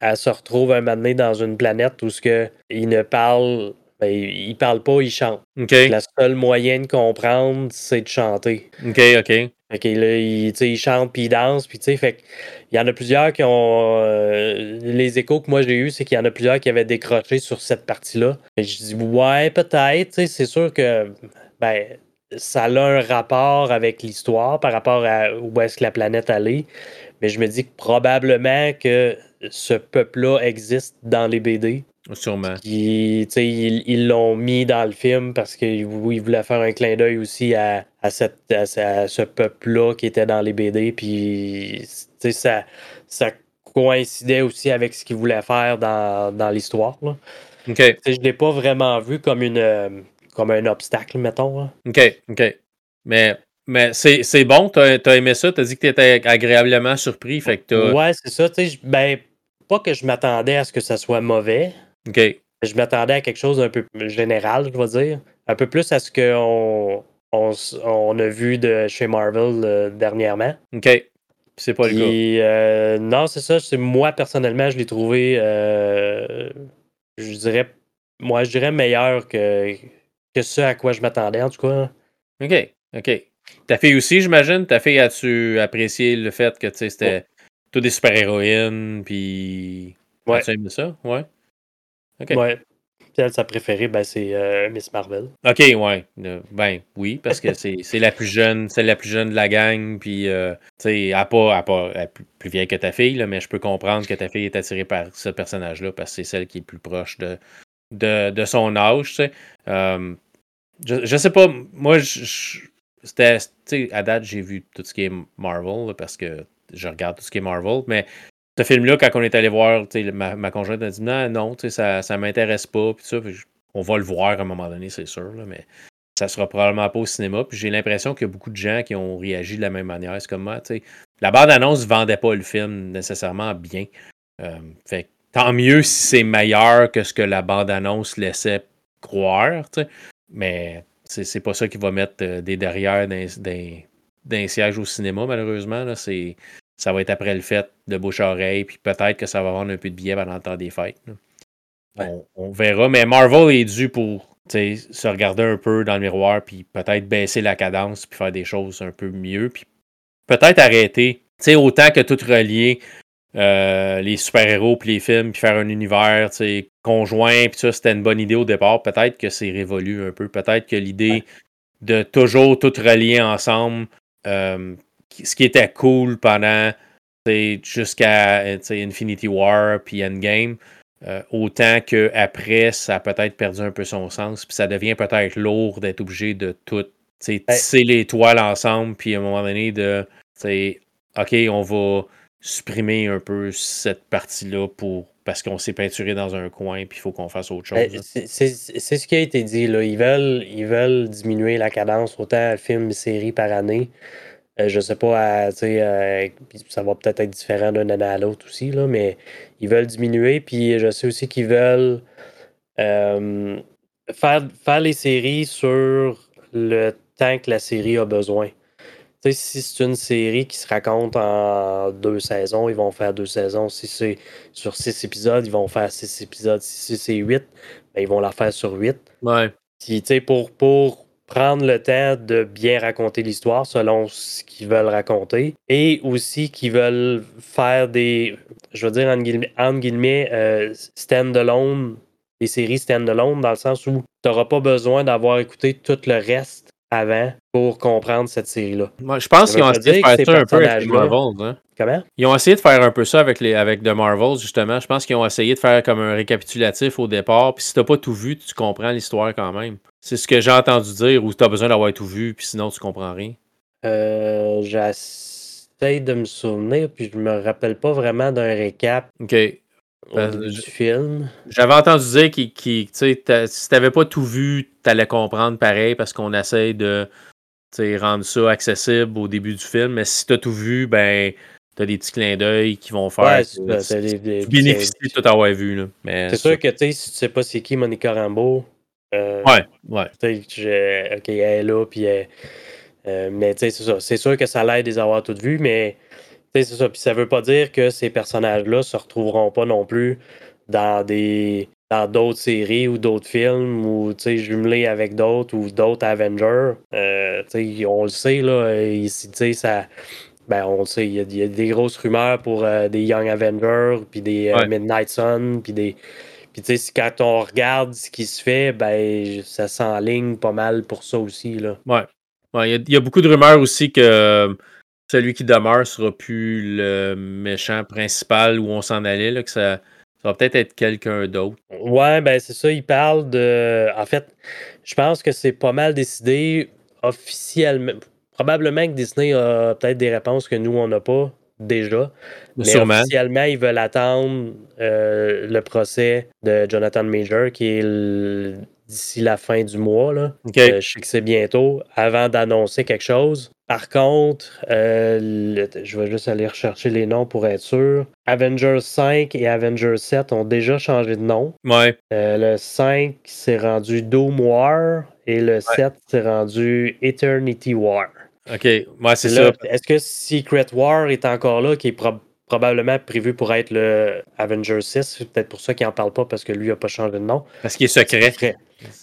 elle se retrouve un moment donné dans une planète où ce que il ne parle, ben, il parle pas, il chante. La seule moyen de comprendre, c'est de chanter. OK, OK. OK, là, il, il chante puis il danse, puis tu sais, fait il y en a plusieurs qui ont. Euh, les échos que moi j'ai eu, c'est qu'il y en a plusieurs qui avaient décroché sur cette partie-là. Je dis, ouais, peut-être, c'est sûr que. Ben, ça a un rapport avec l'histoire par rapport à où est-ce que la planète allait. Mais je me dis que probablement que ce peuple-là existe dans les BD. Sûrement. ils l'ont mis dans le film parce qu'ils voulaient faire un clin d'œil aussi à, cette, ce peuple-là qui était dans les BD. Puis ça, ça coïncidait aussi avec ce qu'ils voulaient faire dans, l'histoire. Je ne l'ai pas vraiment vu comme, une, comme un obstacle, mettons. OK, OK. Mais mais c'est bon, t'as as aimé ça, t'as dit que t'étais agréablement surpris. Fait que ouais, c'est ça. Ben, pas que je m'attendais à ce que ça soit mauvais. OK. Je m'attendais à quelque chose d'un peu général, je vais dire. Un peu plus à ce qu'on on, a vu de chez Marvel euh, dernièrement. OK. C'est pas le cas. Euh, non, c'est ça. Moi, personnellement, je l'ai trouvé, euh, je dirais, moi, je dirais meilleur que, que ce à quoi je m'attendais, en tout cas. OK. OK. Ta fille aussi, j'imagine? Ta fille, as-tu apprécié le fait que c'était tout des super-héroïnes, puis. Ouais. As-tu aimé ça? Ouais. OK. Ouais. Elle, sa préférée, ben, c'est euh, Miss Marvel. OK, ouais. ben oui, parce que c'est la plus jeune, c'est la plus jeune de la gang, puis euh, tu sais, elle pas, pas elle plus, vieille que ta fille, là, mais je peux comprendre que ta fille est attirée par ce personnage-là, parce que c'est celle qui est plus proche de, de, de son âge, tu sais. Euh, je, je sais pas, moi, je, c'était, à date, j'ai vu tout ce qui est Marvel, parce que je regarde tout ce qui est Marvel, mais ce film-là, quand on est allé voir, ma, conjointe a dit non, non, ça, ça m'intéresse pas, puis ça, on va le voir à un moment donné, c'est sûr, mais ça sera probablement pas au cinéma. Puis j'ai l'impression qu'il y a beaucoup de gens qui ont réagi de la même manière. C'est comme moi, sais. La bande-annonce vendait pas le film nécessairement bien. Euh, tant mieux si c'est meilleur que ce que la bande-annonce laissait croire, tu sais. Mais c'est pas ça qui va mettre euh, des derrière d'un siège au cinéma, malheureusement. Là. Ça va être après le fait de bouche-oreille, puis peut-être que ça va vendre un peu de billets pendant le temps des fêtes. On, verra. Mais Marvel est dû pour se regarder un peu dans le miroir, puis peut-être baisser la cadence, puis faire des choses un peu mieux, puis peut-être arrêter. autant que tout relier euh, les super-héros puis les films, puis faire un univers conjoint, puis ça, c'était une bonne idée au départ. Peut-être que c'est révolu un peu. Peut-être que l'idée de toujours tout relier ensemble, euh, ce qui était cool pendant jusqu'à Infinity War puis Endgame, euh, autant qu'après, ça a peut-être perdu un peu son sens, puis ça devient peut-être lourd d'être obligé de tout tisser les toiles ensemble, puis à un moment donné, de OK, on va supprimer un peu cette partie-là pour parce qu'on s'est peinturé dans un coin puis il faut qu'on fasse autre Ben, chose. c'est ce qui a été dit. Là. Ils, veulent, ils veulent diminuer la cadence autant film et série par année. Euh, je sais pas, à, tu sais, euh, puis ça va peut-être être différent d'une année à l'autre aussi, là, mais ils veulent diminuer. Puis je sais aussi qu'ils veulent euh, faire, faire les séries sur le temps que la série a besoin. Si c'est une série qui se raconte en deux saisons, ils vont faire deux saisons. Si c'est sur six épisodes, ils vont faire six épisodes. Si c'est huit, ben, ils vont la faire sur huit. Ouais. Puis, tu sais, pour, pour prendre le temps de bien raconter l'histoire selon ce qu'ils veulent raconter et aussi qu'ils veulent faire des, je veux dire, entre guillemets, euh, stand-alone, des séries stand-alone, dans le sens où tu n'auras pas besoin d'avoir écouté tout le reste avant pour comprendre cette série-là. Moi, je pense qu'ils ont essayé de faire ça un peu avec les Marvels. Hein? Comment? Ils ont essayé de faire un peu ça avec, les, avec The Marvels, justement. Je pense qu'ils ont essayé de faire comme un récapitulatif au départ. Puis si t'as pas tout vu, tu comprends l'histoire quand même. C'est ce que j'ai entendu dire, ou t'as besoin d'avoir tout vu, puis sinon tu comprends rien. Euh, J'essaie de me souvenir, puis je me rappelle pas vraiment d'un récap OK. Au du film. J'avais entendu dire que t'as- si t'avais pas tout vu, t'allais comprendre pareil parce qu'on essaye de rendre ça accessible au début du film. Mais si t'as tout vu, ben t'as des petits clins d'œil qui vont faire Ouais, ça, des- des- tu bénéficies de tout avoir vu. C'est sûr que, si tu sais pas c'est qui Monica Rambeau, euh, Ouais, ouais. je- ok, elle est là, puis elle- euh, mais c'est ça. C'est sûr que ça l'aide de les avoir toutes vues, mais c'est ça. Puis ça veut pas dire que ces personnages-là se retrouveront pas non plus dans des dans d'autres séries ou d'autres films ou jumelés avec d'autres ou d'autres Avengers. Euh, on le sait là, ici, ça. Ben, on le sait, il y, a- il y a des grosses rumeurs pour euh, des Young Avengers, puis des euh, Ouais. Midnight Sun, puis des. Puis tu sais, quand on regarde ce qui se fait, ben ça s'enligne pas mal pour ça aussi. Là. Ouais. Ouais, Il y, a- il y a beaucoup de rumeurs aussi que celui qui demeure sera plus le méchant principal où on s'en allait, là, que ça, ça va peut-être être quelqu'un d'autre. Ouais, ben c'est ça, il parle de. En fait, je pense que c'est pas mal décidé officiellement. Probablement que Disney a peut-être des réponses que nous, on n'a pas déjà. Mais Sûrement. officiellement, ils veulent attendre euh, le procès de Jonathan Major, qui est le- d'ici la fin du mois. Là. Euh, je sais que c'est bientôt, avant d'annoncer quelque chose. Par contre, euh, le- je vais juste aller rechercher les noms pour être sûr. Avengers 5 et Avengers 7 ont déjà changé de nom. Ouais. Euh, le 5 s'est rendu Doom War et le 7 s'est rendu Eternity War. OK. Ouais, c'est ça. Est-ce que Secret War est encore là, qui est prob- probablement prévu pour être le Avengers 6? C'est peut-être pour ça qu'il n'en parle pas, parce que lui n'a pas changé de nom. Parce qu'il est Ce secret. ferait-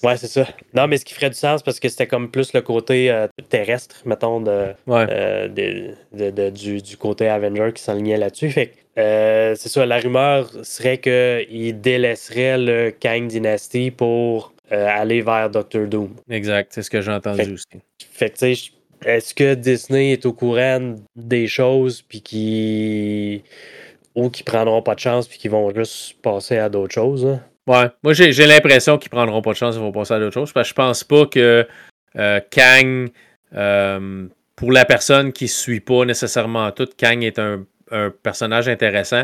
Ouais, c'est ça. Non, mais ce qui ferait du sens, parce que c'était comme plus le côté euh, terrestre, mettons, de, Ouais. euh, de- de- de- du, du côté Avenger qui s'enlignait là-dessus. Fait que, euh, c'est ça, la rumeur serait qu'il délaisserait le Kang Dynasty pour euh, aller vers Doctor Doom. Exact. C'est ce que j'ai entendu Fait- aussi. Fait que, tu sais, est-ce que Disney est au courant des choses, puis qui ou qui prendront pas de chance, puis qui vont juste passer à d'autres choses? hein? Ouais. Moi, j'ai j'ai l'impression qu'ils prendront pas de chance, ils vont passer à d'autres choses. Parce que je pense pas que euh, Kang, euh, pour la personne qui suit pas nécessairement tout, Kang est un, un personnage intéressant.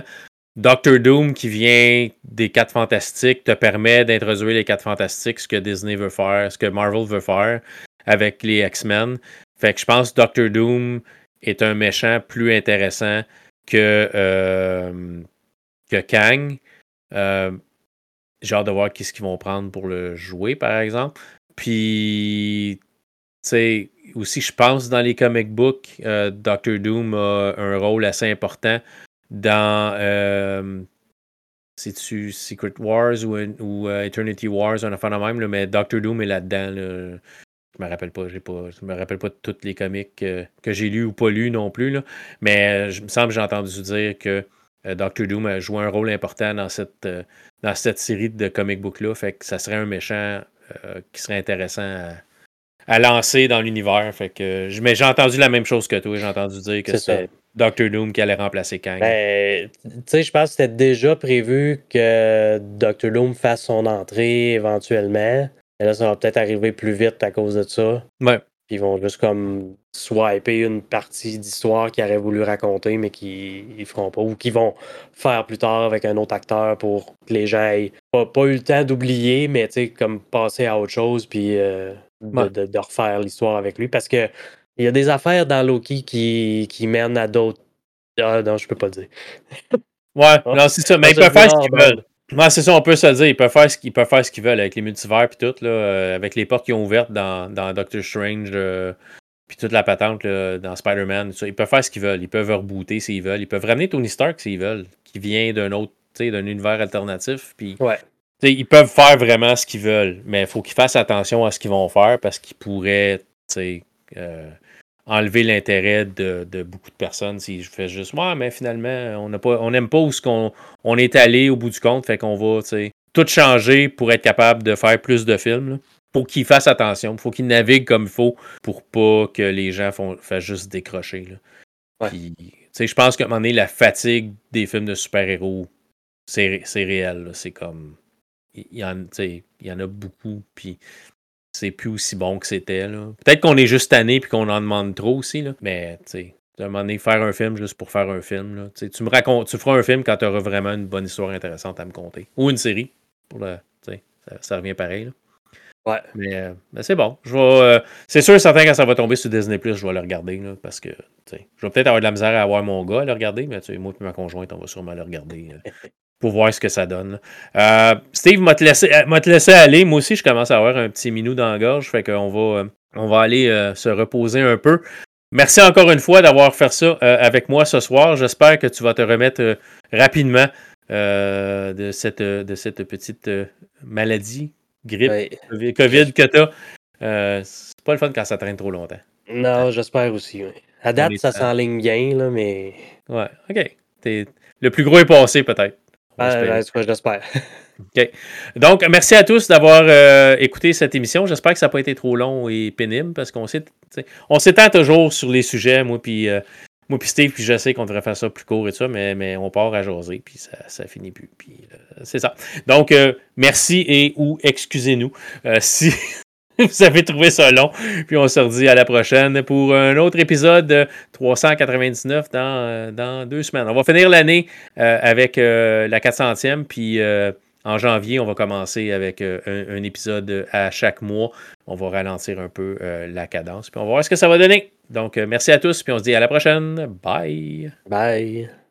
Doctor Doom, qui vient des Quatre Fantastiques, te permet d'introduire les Quatre Fantastiques, ce que Disney veut faire, ce que Marvel veut faire avec les X-Men. Fait que je pense que Doctor Doom est un méchant plus intéressant que, euh, que Kang. Euh, j'ai hâte de voir qu'est-ce qu'ils vont prendre pour le jouer, par exemple. Puis, tu sais, aussi, je pense dans les comic books, euh, Doctor Doom a un rôle assez important dans. Euh, C'est-tu Secret Wars ou, ou Eternity Wars, un affaire de même, là, mais Doctor Doom est là-dedans. Là. Je me rappelle pas, j'ai pas. Je me rappelle pas de tous les comics que j'ai lus ou pas lus non plus. Là. Mais je me semble que j'ai entendu dire que euh, Doctor Doom a joué un rôle important dans cette, euh, dans cette série de comic book-là. Fait que ça serait un méchant euh, qui serait intéressant à, à lancer dans l'univers. Fait que mais j'ai entendu la même chose que toi. J'ai entendu dire que C'est c'était Doctor Doom qui allait remplacer Kang. Ben, tu sais, je pense que c'était déjà prévu que Doctor Doom fasse son entrée éventuellement. Mais là, ça va peut-être arriver plus vite à cause de ça. ouais. Puis ils vont juste comme swiper une partie d'histoire qu'ils auraient voulu raconter, mais qu'ils ne feront pas. Ou qu'ils vont faire plus tard avec un autre acteur pour que les gens aient pas, pas eu le temps d'oublier, mais comme passer à autre chose, puis euh, de, refaire l'histoire avec lui. Parce que il y a des affaires dans Loki qui, qui mènent à d'autres. Ah non, je peux pas le dire. Ouais, ah. non, c'est ça. Mais ils peuvent faire ce qu'ils veulent. Ouais, c'est ça, on peut se le dire. Ils peuvent faire ce qu'ils, peuvent faire ce qu'ils veulent avec les multivers puis tout, là, euh, avec les portes qu'ils ont ouvertes dans, dans Doctor Strange, euh, puis toute la patente là, dans Spider-Man. Ils peuvent faire ce qu'ils veulent. Ils peuvent rebooter s'ils veulent. Ils peuvent ramener Tony Stark s'ils veulent, qui vient d'un autre, d'un univers alternatif. Puis, ouais. Ils peuvent faire vraiment ce qu'ils veulent, mais il faut qu'ils fassent attention à ce qu'ils vont faire parce qu'ils pourraient euh, enlever l'intérêt de, beaucoup de personnes si je fais juste Ouais, mais finalement, on n'a pas on n'aime pas où ce qu'on on est allé au bout du compte, fait qu'on va tout changer pour être capable de faire plus de films. Pour qu'ils fassent attention. Faut qu'ils naviguent comme il faut pour pas que les gens font, fassent juste décrocher. je pense qu'à un moment donné, la fatigue des films de super-héros, c'est réel. C'est comme. Il y, en, il y en a beaucoup. Puis c'est plus aussi bon que c'était. Peut-être qu'on est juste tanné puis qu'on en demande trop aussi. Là. Mais, tu sais, à un moment donné, faire un film juste pour faire un film. Là. Tu me racontes, tu feras un film quand tu auras vraiment une bonne histoire intéressante à me conter. Ou une série. Pour le, ça, ça revient pareil. Là. Ouais. Mais, euh, c'est bon. Je euh, c'est sûr certain quand ça va tomber sur Disney Plus, je vais le regarder. Là, parce que je vais peut-être avoir de la misère à avoir mon gars à le regarder, mais moi et ma conjointe, on va sûrement le regarder. Pour voir ce que ça donne. Euh, Steve, m'a te, laissé, euh, te laisser aller. Moi aussi, je commence à avoir un petit minou dans la gorge. Fait qu'on va, euh, on va aller se reposer un peu. Merci encore une fois d'avoir fait ça avec moi ce soir. J'espère que tu vas te remettre rapidement de, cette, de cette petite maladie, grippe, COVID que tu as. c'est pas le fun quand ça traîne trop longtemps. Non, j'espère aussi. À date, ça s'enligne bien, là, mais. Ouais, OK. Le plus gros est passé, peut-être. Ah, j'espère. OK. Donc, merci à tous d'avoir euh, écouté cette émission. J'espère que ça n'a pas été trop long et pénible parce qu'on on s'étend toujours sur les sujets, moi puis euh, moi puis Steve, puis je sais qu'on devrait faire ça plus court et tout ça, mais, mais on part à jaser, puis ça, ça finit plus. Puis euh, c'est ça. Donc, merci et ou excusez-nous si vous avez trouvé ça long. Puis on se redit à la prochaine pour un autre épisode 399 dans, euh, dans deux semaines. On va finir l'année euh, avec euh, la 400e, puis en janvier, on va commencer avec un, épisode à chaque mois. On va ralentir un peu la cadence, puis on va voir ce que ça va donner. Donc, merci à tous, puis on se dit à la prochaine. Bye. Bye.